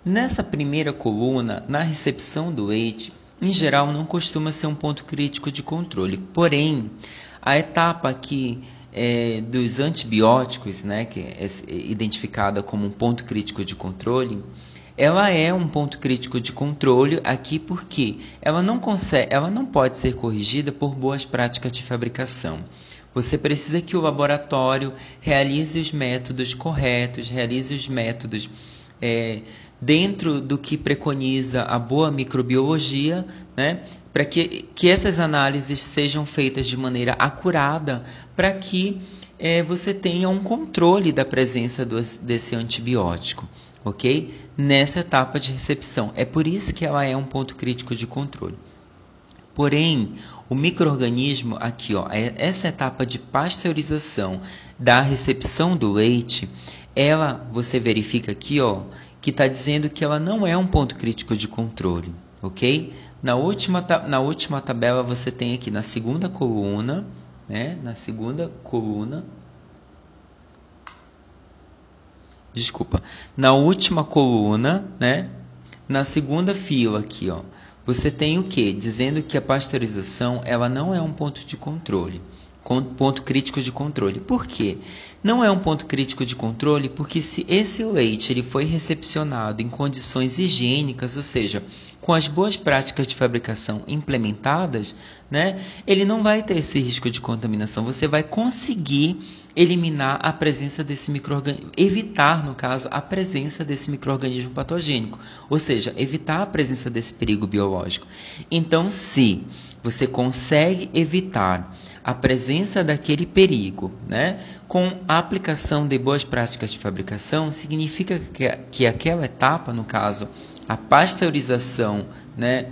Nessa primeira coluna, na recepção do leite, em geral, não costuma ser um ponto crítico de controle. Porém, a etapa aqui é, dos antibióticos, né, que é identificada como um ponto crítico de controle, ela é um ponto crítico de controle aqui porque ela não consegue, ela não pode ser corrigida por boas práticas de fabricação. Você precisa que o laboratório realize os métodos corretos, realize os métodos é, dentro do que preconiza a boa microbiologia, né, para que, que essas análises sejam feitas de maneira acurada, para que é, você tenha um controle da presença do, desse antibiótico, ok? Nessa etapa de recepção. É por isso que ela é um ponto crítico de controle. Porém, o microorganismo aqui, ó, é, essa etapa de pasteurização da recepção do leite, ela você verifica aqui, ó, que está dizendo que ela não é um ponto crítico de controle, ok? Na última, na última tabela você tem aqui na segunda coluna, né? Na segunda coluna, desculpa, na última coluna, né? Na segunda fila aqui, ó, você tem o que? Dizendo que a pasteurização ela não é um ponto de controle ponto crítico de controle. Por quê? Não é um ponto crítico de controle porque se esse leite ele foi recepcionado em condições higiênicas, ou seja, com as boas práticas de fabricação implementadas, né, ele não vai ter esse risco de contaminação. Você vai conseguir eliminar a presença desse microorganismo, evitar, no caso, a presença desse microorganismo patogênico, ou seja, evitar a presença desse perigo biológico. Então, se você consegue evitar a presença daquele perigo, né? Com a aplicação de boas práticas de fabricação, significa que, que aquela etapa, no caso, a pasteurização, né,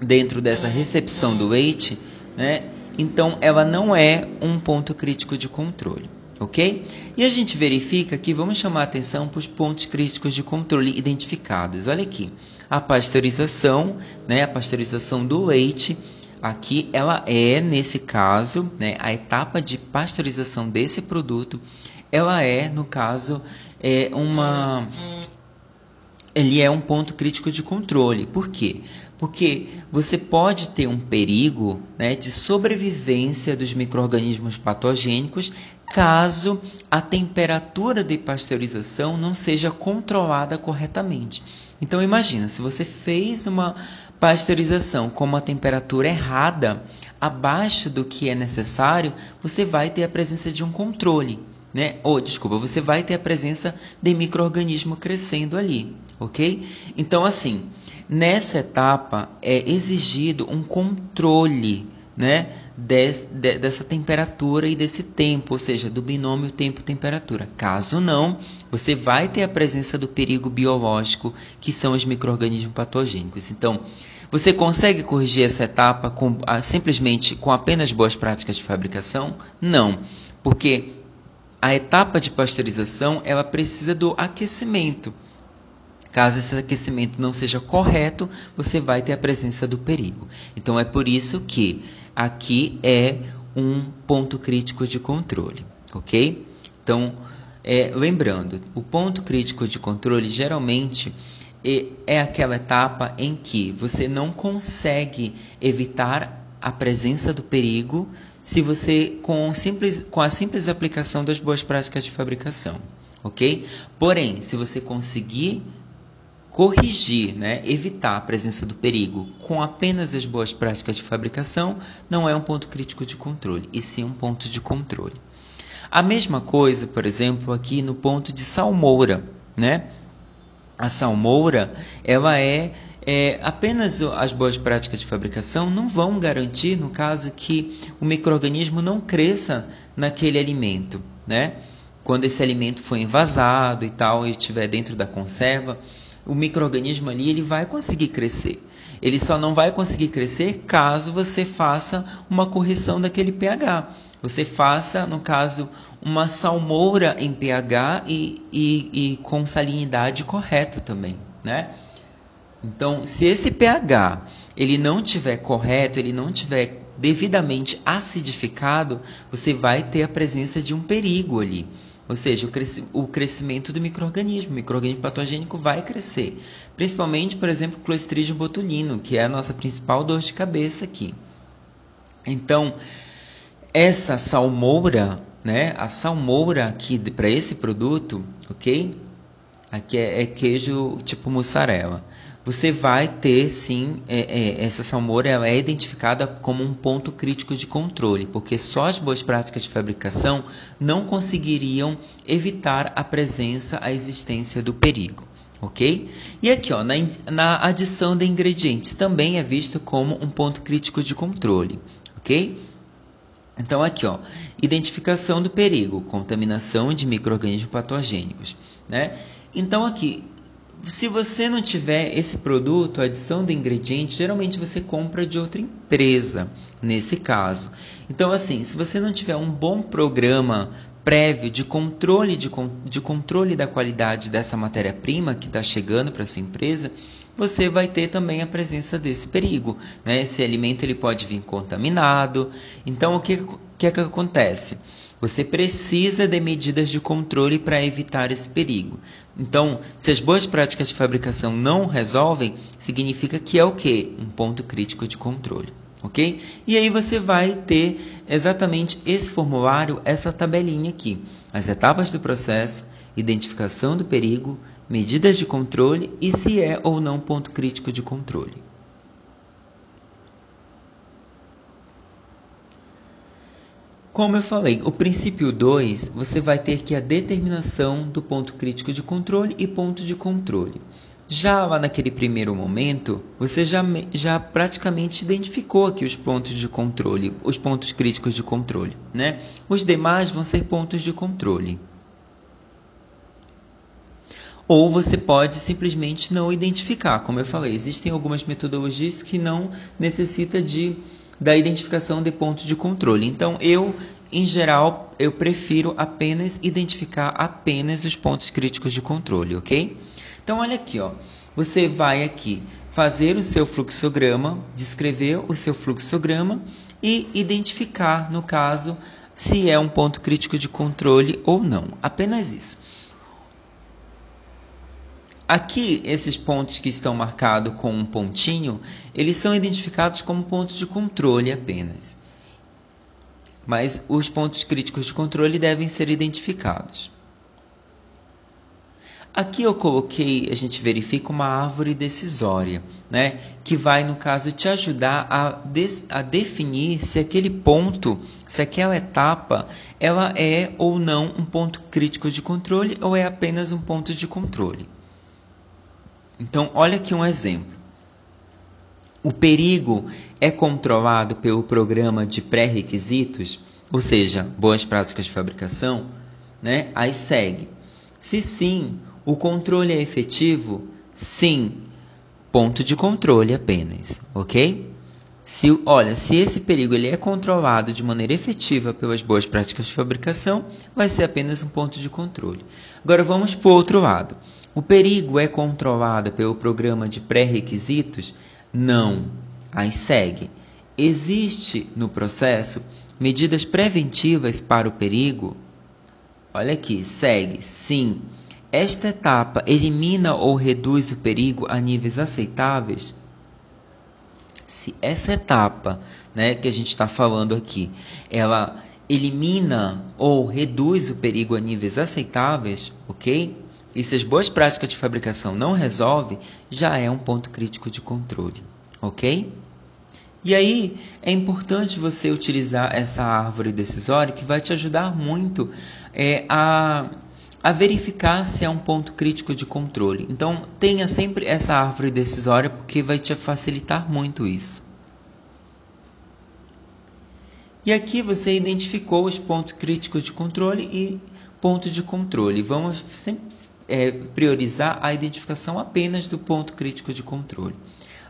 dentro dessa recepção do leite, né, então ela não é um ponto crítico de controle, ok? E a gente verifica que vamos chamar atenção para os pontos críticos de controle identificados. Olha aqui, a pasteurização, né, a pasteurização do leite Aqui ela é, nesse caso, né, a etapa de pasteurização desse produto, ela é, no caso, é uma ele é um ponto crítico de controle. Por quê? Porque você pode ter um perigo né, de sobrevivência dos micro-organismos patogênicos caso a temperatura de pasteurização não seja controlada corretamente. Então imagina, se você fez uma pasteurização com uma temperatura errada, abaixo do que é necessário, você vai ter a presença de um controle, né? Ou desculpa, você vai ter a presença de microorganismo crescendo ali, ok? Então assim, nessa etapa é exigido um controle né, des, de, dessa temperatura e desse tempo, ou seja, do binômio tempo-temperatura. Caso não, você vai ter a presença do perigo biológico, que são os micro-organismos patogênicos. Então, você consegue corrigir essa etapa com, simplesmente com apenas boas práticas de fabricação? Não, porque a etapa de pasteurização ela precisa do aquecimento. Caso esse aquecimento não seja correto, você vai ter a presença do perigo. Então é por isso que aqui é um ponto crítico de controle, ok? Então, é, lembrando, o ponto crítico de controle geralmente é aquela etapa em que você não consegue evitar a presença do perigo se você com, simples, com a simples aplicação das boas práticas de fabricação, ok? Porém, se você conseguir corrigir, né, evitar a presença do perigo com apenas as boas práticas de fabricação, não é um ponto crítico de controle, e sim um ponto de controle. A mesma coisa, por exemplo, aqui no ponto de salmoura, né? A salmoura, ela é, é, apenas as boas práticas de fabricação não vão garantir, no caso, que o microorganismo não cresça naquele alimento, né? Quando esse alimento foi envasado e tal e estiver dentro da conserva, o microorganismo ali ele vai conseguir crescer. Ele só não vai conseguir crescer caso você faça uma correção daquele pH. Você faça, no caso, uma salmoura em pH e, e, e com salinidade correta também, né? Então, se esse pH ele não tiver correto, ele não tiver devidamente acidificado, você vai ter a presença de um perigo ali. Ou seja, o, o crescimento do microorganismo. O microorganismo patogênico vai crescer. Principalmente, por exemplo, o Clostridium botulino, que é a nossa principal dor de cabeça aqui. Então, essa salmoura né? A salmoura aqui para esse produto, ok? Aqui é, é, queijo tipo mussarela. Você vai ter sim é, é, essa salmoura ela é identificada como um ponto crítico de controle, porque só as boas práticas de fabricação não conseguiriam evitar a presença, a existência do perigo ok? E aqui, ó, na, na adição de ingredientes, também é visto como um ponto crítico de controle, ok? Então, aqui, ó, identificação do perigo, contaminação de micro-organismos patogênicos. Né? Então, aqui, se você não tiver esse produto, adição de ingredientes, geralmente você compra de outra empresa, nesse caso. Então, assim, se você não tiver um bom programa prévio de controle, de, de controle da qualidade dessa matéria-prima que está chegando para sua empresa, você vai ter também a presença desse perigo. Né? Esse alimento ele pode vir contaminado. Então, o que, que, é que acontece? Você precisa de medidas de controle para evitar esse perigo. Então, se as boas práticas de fabricação não resolvem, significa que é o quê? Um ponto crítico de controle. Ok? E aí você vai ter exatamente esse formulário, essa tabelinha aqui. As etapas do processo, identificação do perigo, medidas de controle e se é ou não ponto crítico de controle. Como eu falei, o princípio 2, você vai ter que a determinação do ponto crítico de controle e ponto de controle. Já lá naquele primeiro momento, você já, já praticamente identificou aqui os pontos de controle, os pontos críticos de controle. Né? Os demais vão ser pontos de controle ou você pode simplesmente não identificar. Como eu falei, existem algumas metodologias que não necessita de da identificação de pontos de controle. Então, eu, em geral, eu prefiro apenas identificar apenas os pontos críticos de controle, ok? Então, olha aqui, ó. Você vai aqui fazer o seu fluxograma, descrever o seu fluxograma e identificar, no caso, se é um ponto crítico de controle ou não. Apenas isso. Aqui, esses pontos que estão marcados com um pontinho, eles são identificados como pontos de controle apenas. Mas os pontos críticos de controle devem ser identificados. Aqui eu coloquei, a gente verifica uma árvore decisória, né? que vai, no caso, te ajudar a, a definir se aquele ponto, se aquela etapa, ela é ou não um ponto crítico de controle ou é apenas um ponto de controle. Então, olha aqui um exemplo. o perigo é controlado pelo programa de pré-requisitos, ou seja, boas práticas de fabricação, né? Aí segue. Se sim, o controle é efetivo? Sim. Ponto de controle apenas, ok? Se, olha, se esse perigo ele é controlado de maneira efetiva pelas boas práticas de fabricação, vai ser apenas um ponto de controle. Agora vamos para o outro lado. O perigo é controlado pelo programa de pré-requisitos? Não. Aí segue. Existe no processo medidas preventivas para o perigo? Olha aqui, segue. Sim. Esta etapa elimina ou reduz o perigo a níveis aceitáveis? se essa etapa né, que a gente está falando aqui, ela elimina ou reduz o perigo a níveis aceitáveis, ok? E se as boas práticas de fabricação não resolvem, já é um ponto crítico de controle, ok? E aí é importante você utilizar essa árvore decisória que vai te ajudar muito é, a a verificar se é um ponto crítico de controle. Então, tenha sempre essa árvore decisória porque vai te facilitar muito isso. E aqui você identificou os pontos críticos de controle e ponto de controle. Vamos sempre, é, priorizar a identificação apenas do ponto crítico de controle.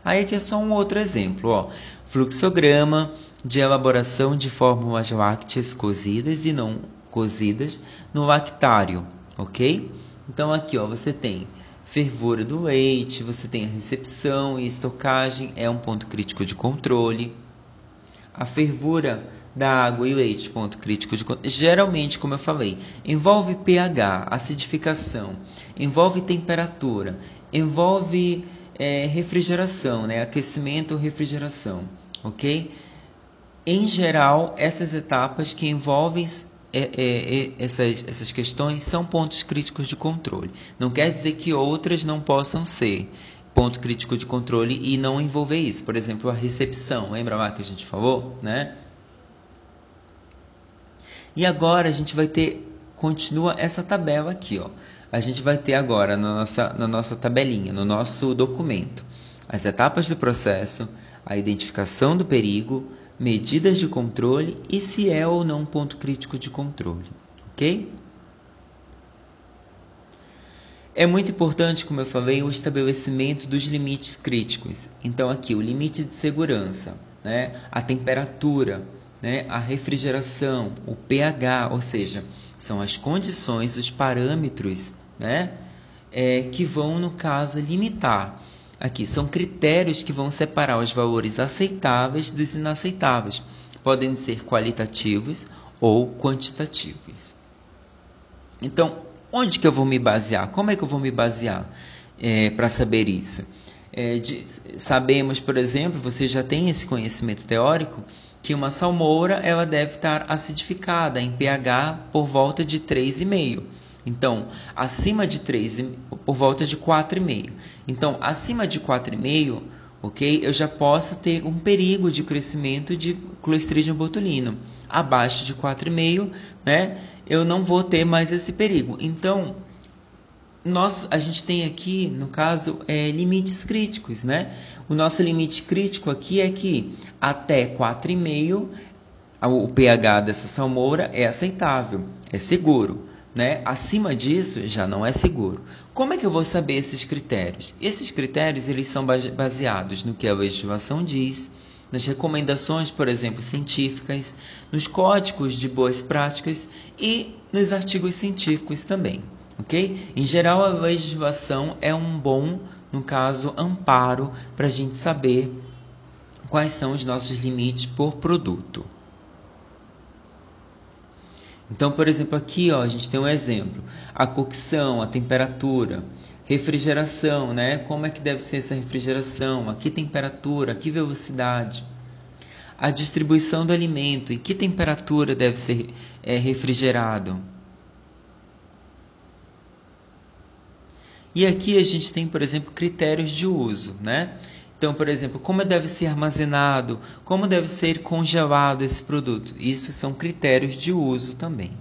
Aí aqui é só um outro exemplo, ó. Fluxograma de elaboração de fórmulas lácteas cozidas e não cozidas no lactário ok? Então aqui ó, você tem fervura do leite, você tem a recepção e estocagem, é um ponto crítico de controle. A fervura da água e leite, ponto crítico de. Geralmente, como eu falei, envolve pH, acidificação, envolve temperatura, envolve é, refrigeração, né? aquecimento ou refrigeração, ok? Em geral, essas etapas que envolvem é, é, é, essas, essas questões são pontos críticos de controle. Não quer dizer que outras não possam ser ponto crítico de controle e não envolver isso. Por exemplo, a recepção. Lembra lá que a gente falou, né? E agora a gente vai ter continua essa tabela aqui, ó. A gente vai ter agora na nossa, na nossa tabelinha, no nosso documento, as etapas do processo, a identificação do perigo, medidas de controle e se é ou não ponto crítico de controle, ok? É muito importante, como eu falei, o estabelecimento dos limites críticos. Então, aqui, o limite de segurança, né? a temperatura, né? a refrigeração, o pH, ou seja, são as condições, os parâmetros né? É, que vão, no caso, limitar Aqui são critérios que vão separar os valores aceitáveis dos inaceitáveis. Podem ser qualitativos ou quantitativos. Então, onde que eu vou me basear? Como é que eu vou me basear é, para saber isso? É, de, sabemos, por exemplo, você já tem esse conhecimento teórico que uma salmoura ela deve estar acidificada em pH por volta de 3,5. Então, acima de 3, por volta de 4,5. Então, acima de 4,5, ok? Eu já posso ter um perigo de crescimento de Clostridium botulino. Abaixo de 4,5, né? Eu não vou ter mais esse perigo. Então, nós, a gente tem aqui, no caso, é, limites críticos, né? O nosso limite crítico aqui é que até 4,5 o pH dessa salmoura é aceitável, é seguro né? Acima disso já não é seguro. Como é que eu vou saber esses critérios? Esses critérios eles são baseados no que a legislação diz, nas recomendações, por exemplo, científicas, nos códigos de boas práticas e nos artigos científicos também, ok? Em geral, a legislação é um bom, no caso, amparo para a gente saber quais são os nossos limites por produto. Então, por exemplo, aqui ó, a gente tem um exemplo: a cocção, a temperatura, refrigeração, né? Como é que deve ser essa refrigeração? A que temperatura, a que velocidade? A distribuição do alimento, em que temperatura deve ser é, refrigerado? E aqui a gente tem, por exemplo, critérios de uso, né? Então, por exemplo, como deve ser armazenado, como deve ser congelado esse produto. Isso são critérios de uso também.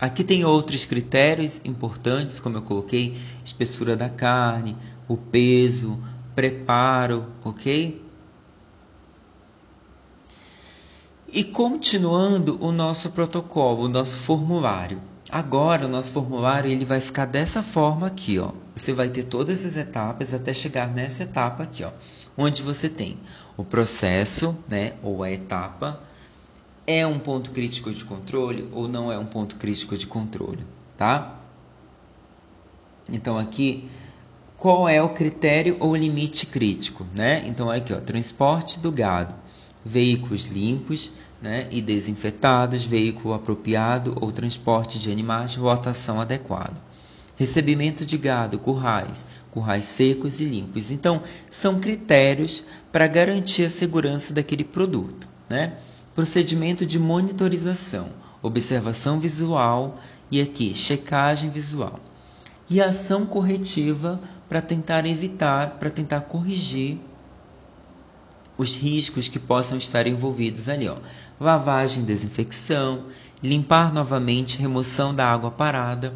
Aqui tem outros critérios importantes, como eu coloquei, espessura da carne, o peso, preparo, ok? E continuando o nosso protocolo, o nosso formulário. Agora o nosso formulário ele vai ficar dessa forma aqui, ó. Você vai ter todas as etapas até chegar nessa etapa aqui, ó, onde você tem o processo, né, ou a etapa, é um ponto crítico de controle ou não é um ponto crítico de controle, tá? Então aqui qual é o critério ou limite crítico, né? Então aqui, ó, transporte do gado, veículos limpos, né, e desinfetados, veículo apropriado ou transporte de animais, rotação adequada. Recebimento de gado, currais, currais secos e limpos. Então, são critérios para garantir a segurança daquele produto. Né? Procedimento de monitorização, observação visual e aqui, checagem visual. E ação corretiva para tentar evitar, para tentar corrigir os riscos que possam estar envolvidos ali. Ó. Lavagem, desinfecção, limpar novamente, remoção da água parada,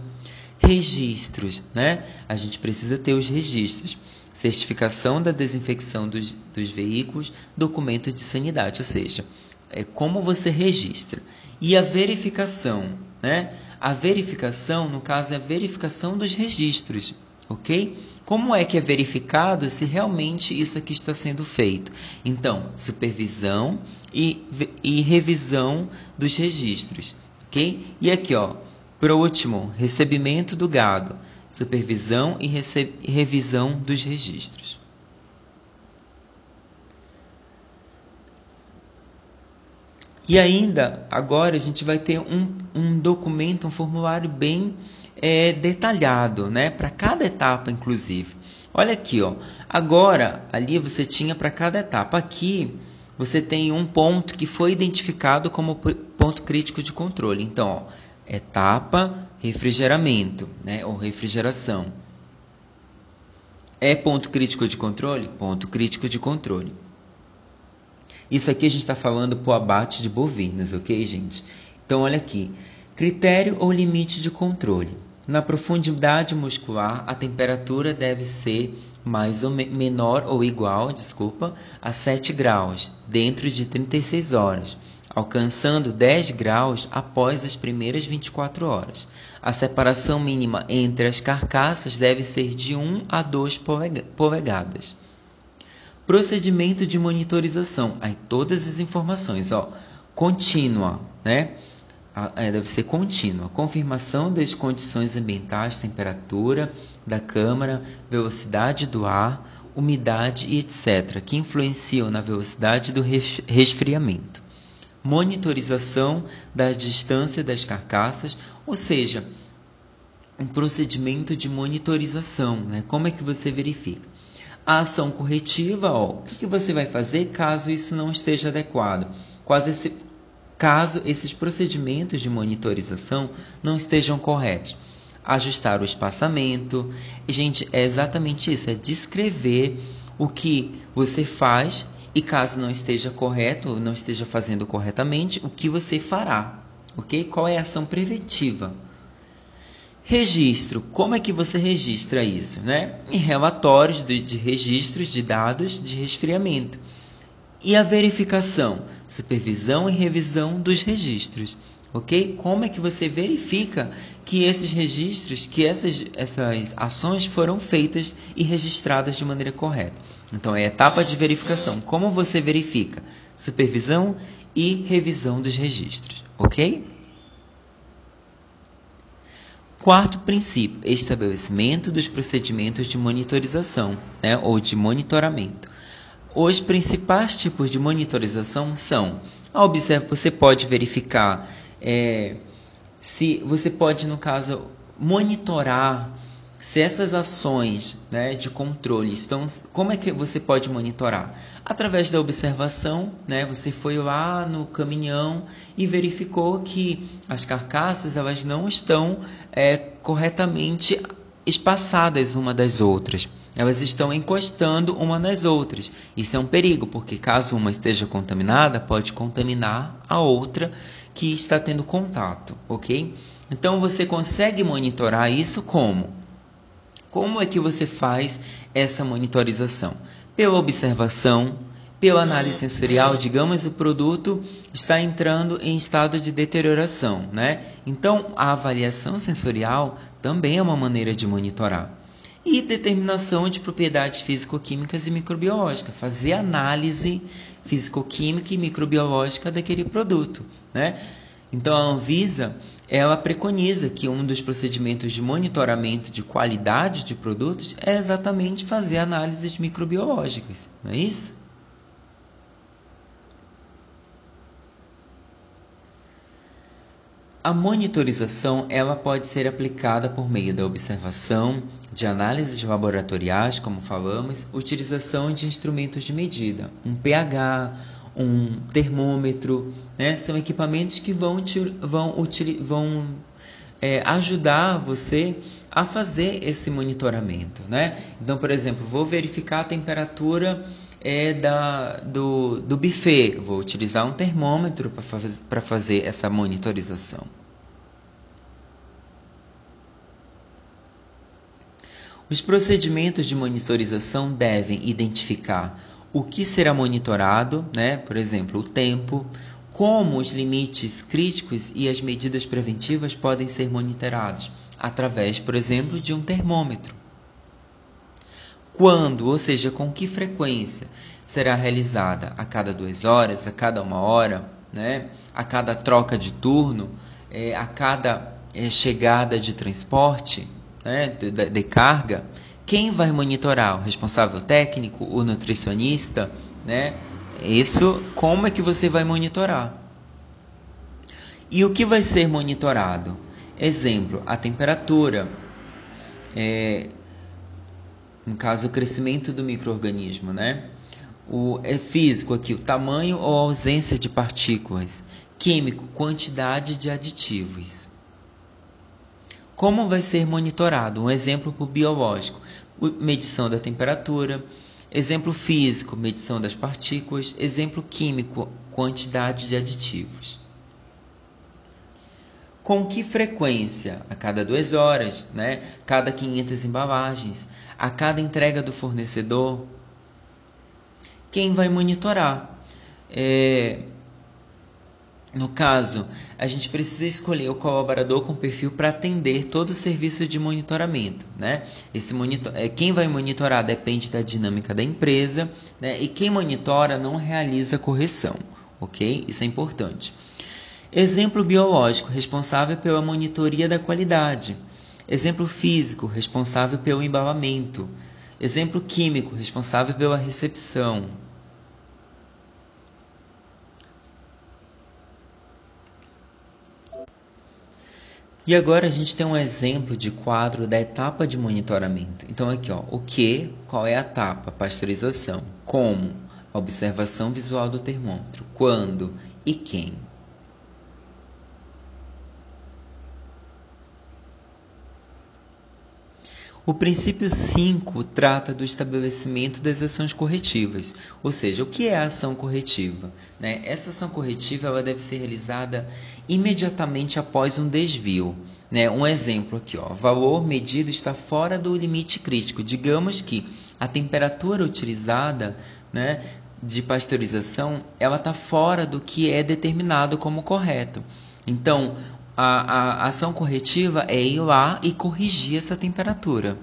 registros, né? A gente precisa ter os registros. Certificação da desinfecção dos, dos veículos, documento de sanidade, ou seja, é como você registra. E a verificação, né? A verificação, no caso, é a verificação dos registros, ok? Como é que é verificado se realmente isso aqui está sendo feito? Então, supervisão e, e revisão dos registros, ok? E aqui, ó, por último, recebimento do gado, supervisão e, revisão dos registros. E ainda, agora a gente vai ter um, um documento, um formulário bem é, detalhado, né? Para cada etapa, inclusive. Olha aqui, ó. Agora, ali você tinha para cada etapa. Aqui você tem um ponto que foi identificado como ponto crítico de controle. Então, ó, etapa refrigeramento, né? Ou refrigeração. É ponto crítico de controle? Ponto crítico de controle. Isso aqui a gente está falando para o abate de bovinos, ok, gente? Então, olha aqui. Critério ou limite de controle. Na profundidade muscular, a temperatura deve ser mais ou menor ou igual, desculpa, a 7 graus, dentro de 36 horas, alcançando 10 graus após as primeiras 24 horas. A separação mínima entre as carcaças deve ser de 1 a 2 polegadas. Procedimento de monitorização. Aí todas as informações, ó, contínua, né? É, deve ser contínua. Confirmação das condições ambientais, temperatura da câmara, velocidade do ar, umidade e etc., que influenciam na velocidade do resfriamento. Monitorização da distância das carcaças, ou seja, um procedimento de monitorização. Né? Como é que você verifica? A ação corretiva, ó, o que, que você vai fazer caso isso não esteja adequado? Esse caso esses procedimentos de monitorização não estejam corretos. Ajustar o espaçamento. Gente, é exatamente isso, é descrever o que você faz e caso não esteja correto, não esteja fazendo corretamente, o que você fará, ok? Qual é a ação preventiva? Registro. Como é que você registra isso? Né? Em relatórios de, de registros de dados de resfriamento. E a verificação? Supervisão e revisão dos registros. Ok? Como é que você verifica que esses registros, que essas, essas ações foram feitas e registradas de maneira correta? Então, é a etapa de verificação. Como você verifica? Supervisão e revisão dos registros. Ok? Quarto princípio: estabelecimento dos procedimentos de monitorização né, ou de monitoramento. Os principais tipos de monitorização são: a observa, você pode verificar é, se você pode, no caso, monitorar se essas ações né, de controle estão. Como é que você pode monitorar? Através da observação, né, você foi lá no caminhão e verificou que as carcaças elas não estão é, corretamente espaçadas uma das outras elas estão encostando uma nas outras. Isso é um perigo, porque caso uma esteja contaminada, pode contaminar a outra que está tendo contato, ok? Então você consegue monitorar isso como? Como é que você faz essa monitorização? Pela observação, pela análise sensorial, digamos, o produto está entrando em estado de deterioração, né? Então, a avaliação sensorial também é uma maneira de monitorar. E determinação de propriedades físico-químicas e microbiológicas, fazer análise físico-química e microbiológica daquele produto, né? Então, a Anvisa ela preconiza que um dos procedimentos de monitoramento de qualidade de produtos é exatamente fazer análises microbiológicas, não é isso? A monitorização ela pode ser aplicada por meio da observação, de análises laboratoriais, como falamos, utilização de instrumentos de medida, um pH, um termômetro, né? são equipamentos que vão, vão, vão é, ajudar você a fazer esse monitoramento. Né? Então, por exemplo, vou verificar a temperatura é da, do, do buffet. Vou utilizar um termômetro para faz, fazer essa monitorização. Os procedimentos de monitorização devem identificar o que será monitorado, né? por exemplo, o tempo, como os limites críticos e as medidas preventivas podem ser monitorados, através, por exemplo, de um termômetro. Quando, ou seja, com que frequência será realizada? A cada duas horas, a cada uma hora, né? a cada troca de turno, é, a cada é, chegada de transporte, né? de, de carga. Quem vai monitorar? O responsável técnico, o nutricionista, né? Isso, como é que você vai monitorar? E o que vai ser monitorado? Exemplo, a temperatura, é, no caso, o crescimento do microorganismo, né? O é físico aqui, o tamanho ou ausência de partículas. Químico, quantidade de aditivos. Como vai ser monitorado? Um exemplo para o biológico, medição da temperatura. Exemplo físico, medição das partículas. Exemplo químico, quantidade de aditivos. Com que frequência? A cada duas horas, né? cada 500 embalagens, a cada entrega do fornecedor. Quem vai monitorar? É... No caso, a gente precisa escolher o colaborador com perfil para atender todo o serviço de monitoramento. Né? Esse monitor... É, quem vai monitorar depende da dinâmica da empresa né? e quem monitora não realiza correção. Ok? Isso é importante. Exemplo biológico, responsável pela monitoria da qualidade. Exemplo físico, responsável pelo embalamento. Exemplo químico, responsável pela recepção. E agora a gente tem um exemplo de quadro da etapa de monitoramento. Então aqui, ó, o que, qual é a etapa? Pasteurização. Como? Observação visual do termômetro. Quando e quem? O princípio 5 trata do estabelecimento das ações corretivas, ou seja, o que é a ação corretiva? Né? Essa ação corretiva ela deve ser realizada imediatamente após um desvio. Né? Um exemplo aqui, ó, valor medido está fora do limite crítico. Digamos que a temperatura utilizada né, de pasteurização ela está fora do que é determinado como correto. Então, a, a ação corretiva é ir lá e corrigir essa temperatura.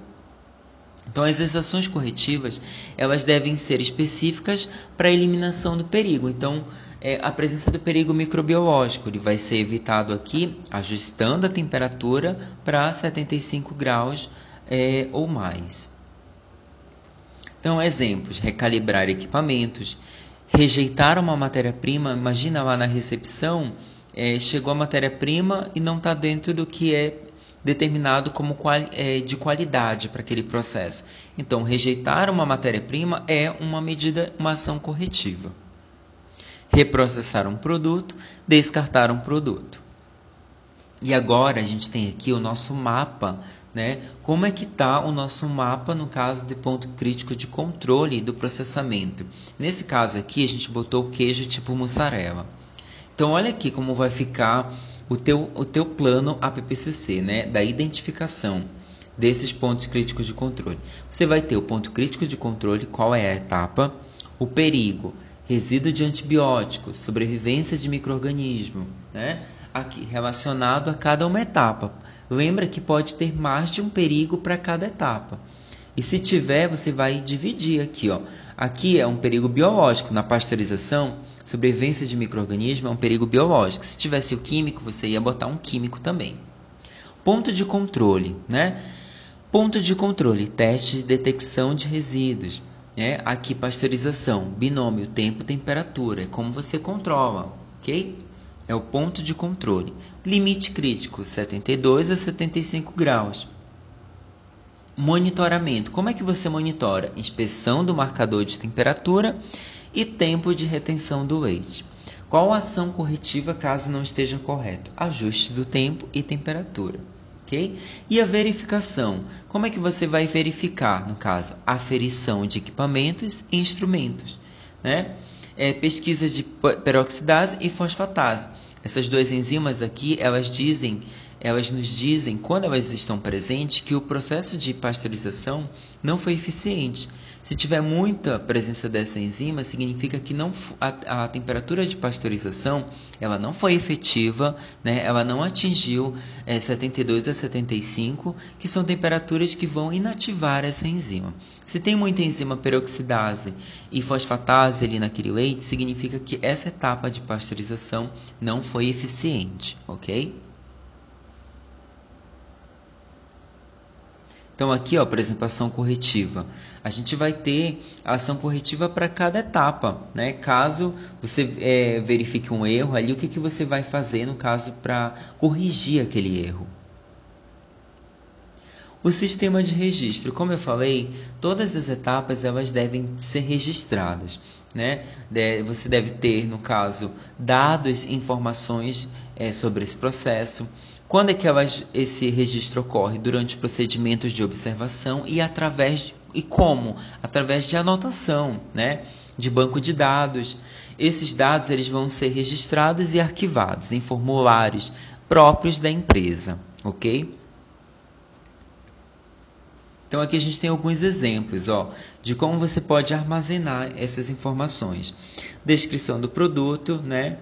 Então, as ações corretivas elas devem ser específicas para a eliminação do perigo. Então, é, a presença do perigo microbiológico ele vai ser evitado aqui, ajustando a temperatura para 75 graus é, ou mais. Então, exemplos: recalibrar equipamentos, rejeitar uma matéria-prima. Imagina lá na recepção é, chegou a matéria-prima e não está dentro do que é determinado como quali é, de qualidade para aquele processo. Então, rejeitar uma matéria-prima é uma medida, uma ação corretiva. Reprocessar um produto, descartar um produto. E agora a gente tem aqui o nosso mapa, né? Como é que está o nosso mapa no caso de ponto crítico de controle do processamento? Nesse caso aqui, a gente botou o queijo tipo mussarela. Então, olha aqui como vai ficar o teu, o teu plano APPCC, né, da identificação desses pontos críticos de controle. Você vai ter o ponto crítico de controle, qual é a etapa, o perigo, resíduo de antibióticos, sobrevivência de microorganismo, né? Aqui relacionado a cada uma etapa. Lembra que pode ter mais de um perigo para cada etapa. E se tiver, você vai dividir aqui, ó. Aqui é um perigo biológico na pasteurização, sobrevivência de microorganismo é um perigo biológico. Se tivesse o químico, você ia botar um químico também. Ponto de controle, né? Ponto de controle, teste de detecção de resíduos. Né? Aqui, pasteurização, binômio tempo-temperatura, é como você controla, ok? É o ponto de controle. Limite crítico, 72 a 75 graus. Monitoramento, como é que você monitora? Inspeção do marcador de temperatura e tempo de retenção do leite. Qual a ação corretiva caso não esteja correto? Ajuste do tempo e temperatura ok? E a verificação, como é que você vai verificar, no caso, aferição de equipamentos e instrumentos, né? É, pesquisa de peroxidase e fosfatase. Essas duas enzimas aqui, elas dizem, elas nos dizem, quando elas estão presentes, que o processo de pasteurização não foi eficiente. Se tiver muita presença dessa enzima, significa que não, a, a temperatura de pasteurização ela não foi efetiva, né? ela não atingiu é, 72 a 75, que são temperaturas que vão inativar essa enzima. Se tem muita enzima peroxidase e fosfatase ali naquele leite, significa que essa etapa de pasteurização não foi eficiente, ok? Então, aqui, ó, apresentação corretiva. A gente vai ter ação corretiva para cada etapa. Né? Caso você é, verifique um erro ali, o que, que você vai fazer no caso para corrigir aquele erro? O sistema de registro, como eu falei, todas as etapas elas devem ser registradas. Né? Você deve ter, no caso, dados, informações é, sobre esse processo quando é que elas, esse registro ocorre? Durante procedimentos de observação e através e como? Através de anotação, né? De banco de dados. Esses dados eles vão ser registrados e arquivados em formulários próprios da empresa, ok? Então aqui a gente tem alguns exemplos, ó, de como você pode armazenar essas informações. Descrição do produto, né?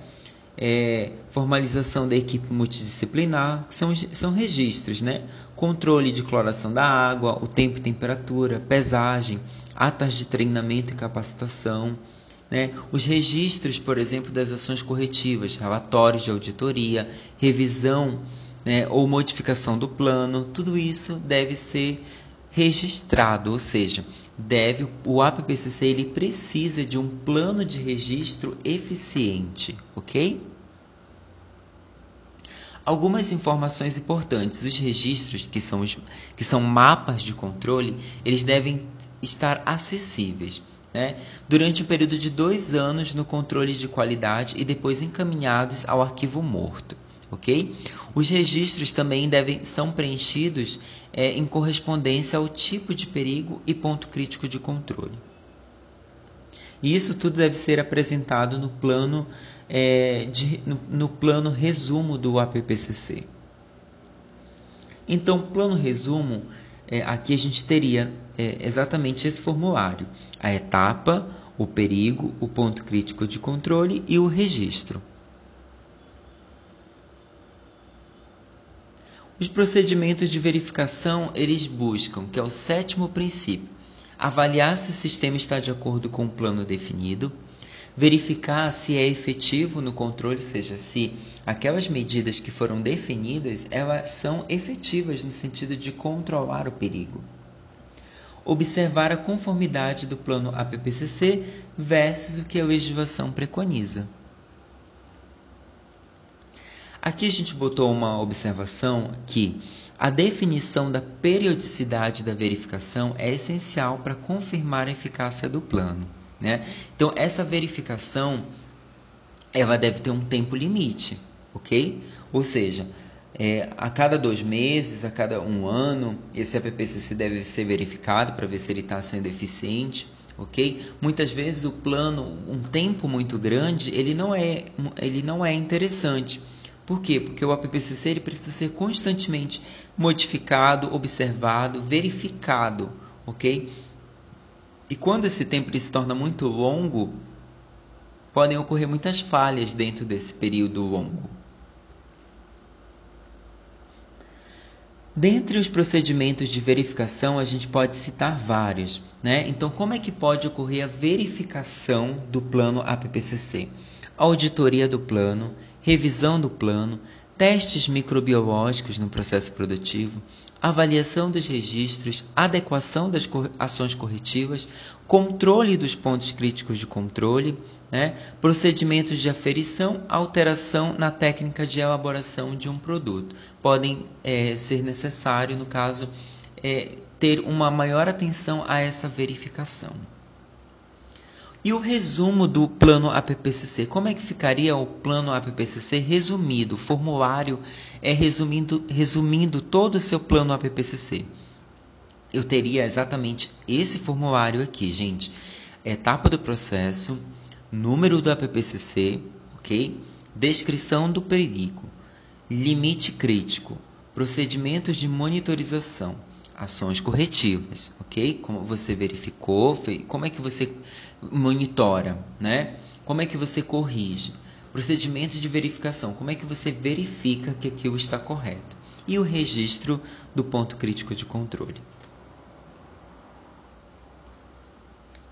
É, formalização da equipe multidisciplinar, que são, são registros, né? Controle de cloração da água, o tempo e temperatura, pesagem, atas de treinamento e capacitação, né? Os registros, por exemplo, das ações corretivas, relatórios de auditoria, revisão né, ou modificação do plano, tudo isso deve ser registrado, ou seja, deve o APPCC ele precisa de um plano de registro eficiente, ok? Algumas informações importantes. Os registros, que são, os, que são mapas de controle, eles devem estar acessíveis. Né? Durante um período de dois anos no controle de qualidade e depois encaminhados ao arquivo morto. Ok? Os registros também devem, são preenchidos é, em correspondência ao tipo de perigo e ponto crítico de controle. E isso tudo deve ser apresentado no plano, é, de, no, no plano resumo do APPCC. Então, plano resumo, é, aqui a gente teria é, exatamente esse formulário: a etapa, o perigo, o ponto crítico de controle e o registro. Os procedimentos de verificação, eles buscam, que é o sétimo princípio, avaliar se o sistema está de acordo com o plano definido, verificar se é efetivo no controle, ou seja, se aquelas medidas que foram definidas, elas são efetivas no sentido de controlar o perigo. Observar a conformidade do plano APPCC versus o que a legislação preconiza. Aqui a gente botou uma observação que a definição da periodicidade da verificação é essencial para confirmar a eficácia do plano. Né? Então, essa verificação ela deve ter um tempo limite, ok? Ou seja, é, a cada dois meses, a cada um ano, esse APPCC deve ser verificado para ver se ele está sendo eficiente, ok? Muitas vezes o plano, um tempo muito grande, ele não é, ele não é interessante Por quê? Porque o APPCC ele precisa ser constantemente modificado, observado, verificado, ok? E quando esse tempo se torna muito longo, podem ocorrer muitas falhas dentro desse período longo. Dentre os procedimentos de verificação, a gente pode citar vários. Né? Então, como é que pode ocorrer a verificação do plano APPCC? Auditoria do plano, revisão do plano, testes microbiológicos no processo produtivo, avaliação dos registros, adequação das ações corretivas, controle dos pontos críticos de controle, né? procedimentos de aferição, alteração na técnica de elaboração de um produto. Podem é, ser necessário, no caso, é, ter uma maior atenção a essa verificação. E o resumo do plano APPCC? Como é que ficaria o plano APPCC resumido? Formulário é resumindo, resumindo todo o seu plano APPCC. Eu teria exatamente esse formulário aqui, gente. Etapa do processo, número do APPCC, ok? Descrição do perigo, limite crítico, procedimentos de monitorização, ações corretivas, ok? Como você verificou, como é que você monitora, né? Como é que você corrige? Procedimentos de verificação, como é que você verifica que aquilo está correto? E o registro do ponto crítico de controle.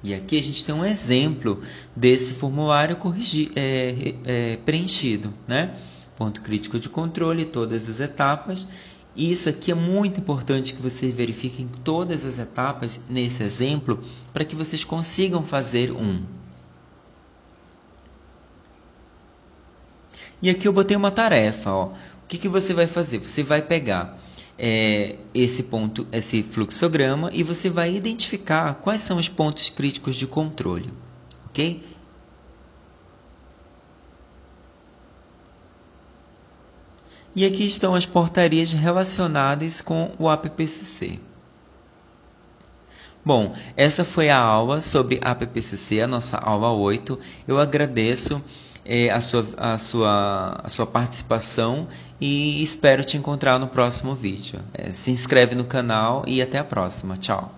E aqui a gente tem um exemplo desse formulário corrigi, é, é, preenchido, né? Ponto crítico de controle, todas as etapas. E isso aqui é muito importante que vocês verifiquem todas as etapas nesse exemplo para que vocês consigam fazer um. E aqui eu botei uma tarefa. Ó. O que, que você vai fazer? Você vai pegar é, esse ponto, esse fluxograma e você vai identificar quais são os pontos críticos de controle, ok? E aqui estão as portarias relacionadas com o APPCC. Bom, essa foi a aula sobre APPCC, a nossa aula 8. Eu agradeço é, a, sua, a, sua, a sua participação e espero te encontrar no próximo vídeo. É, se inscreve no canal e até a próxima. Tchau!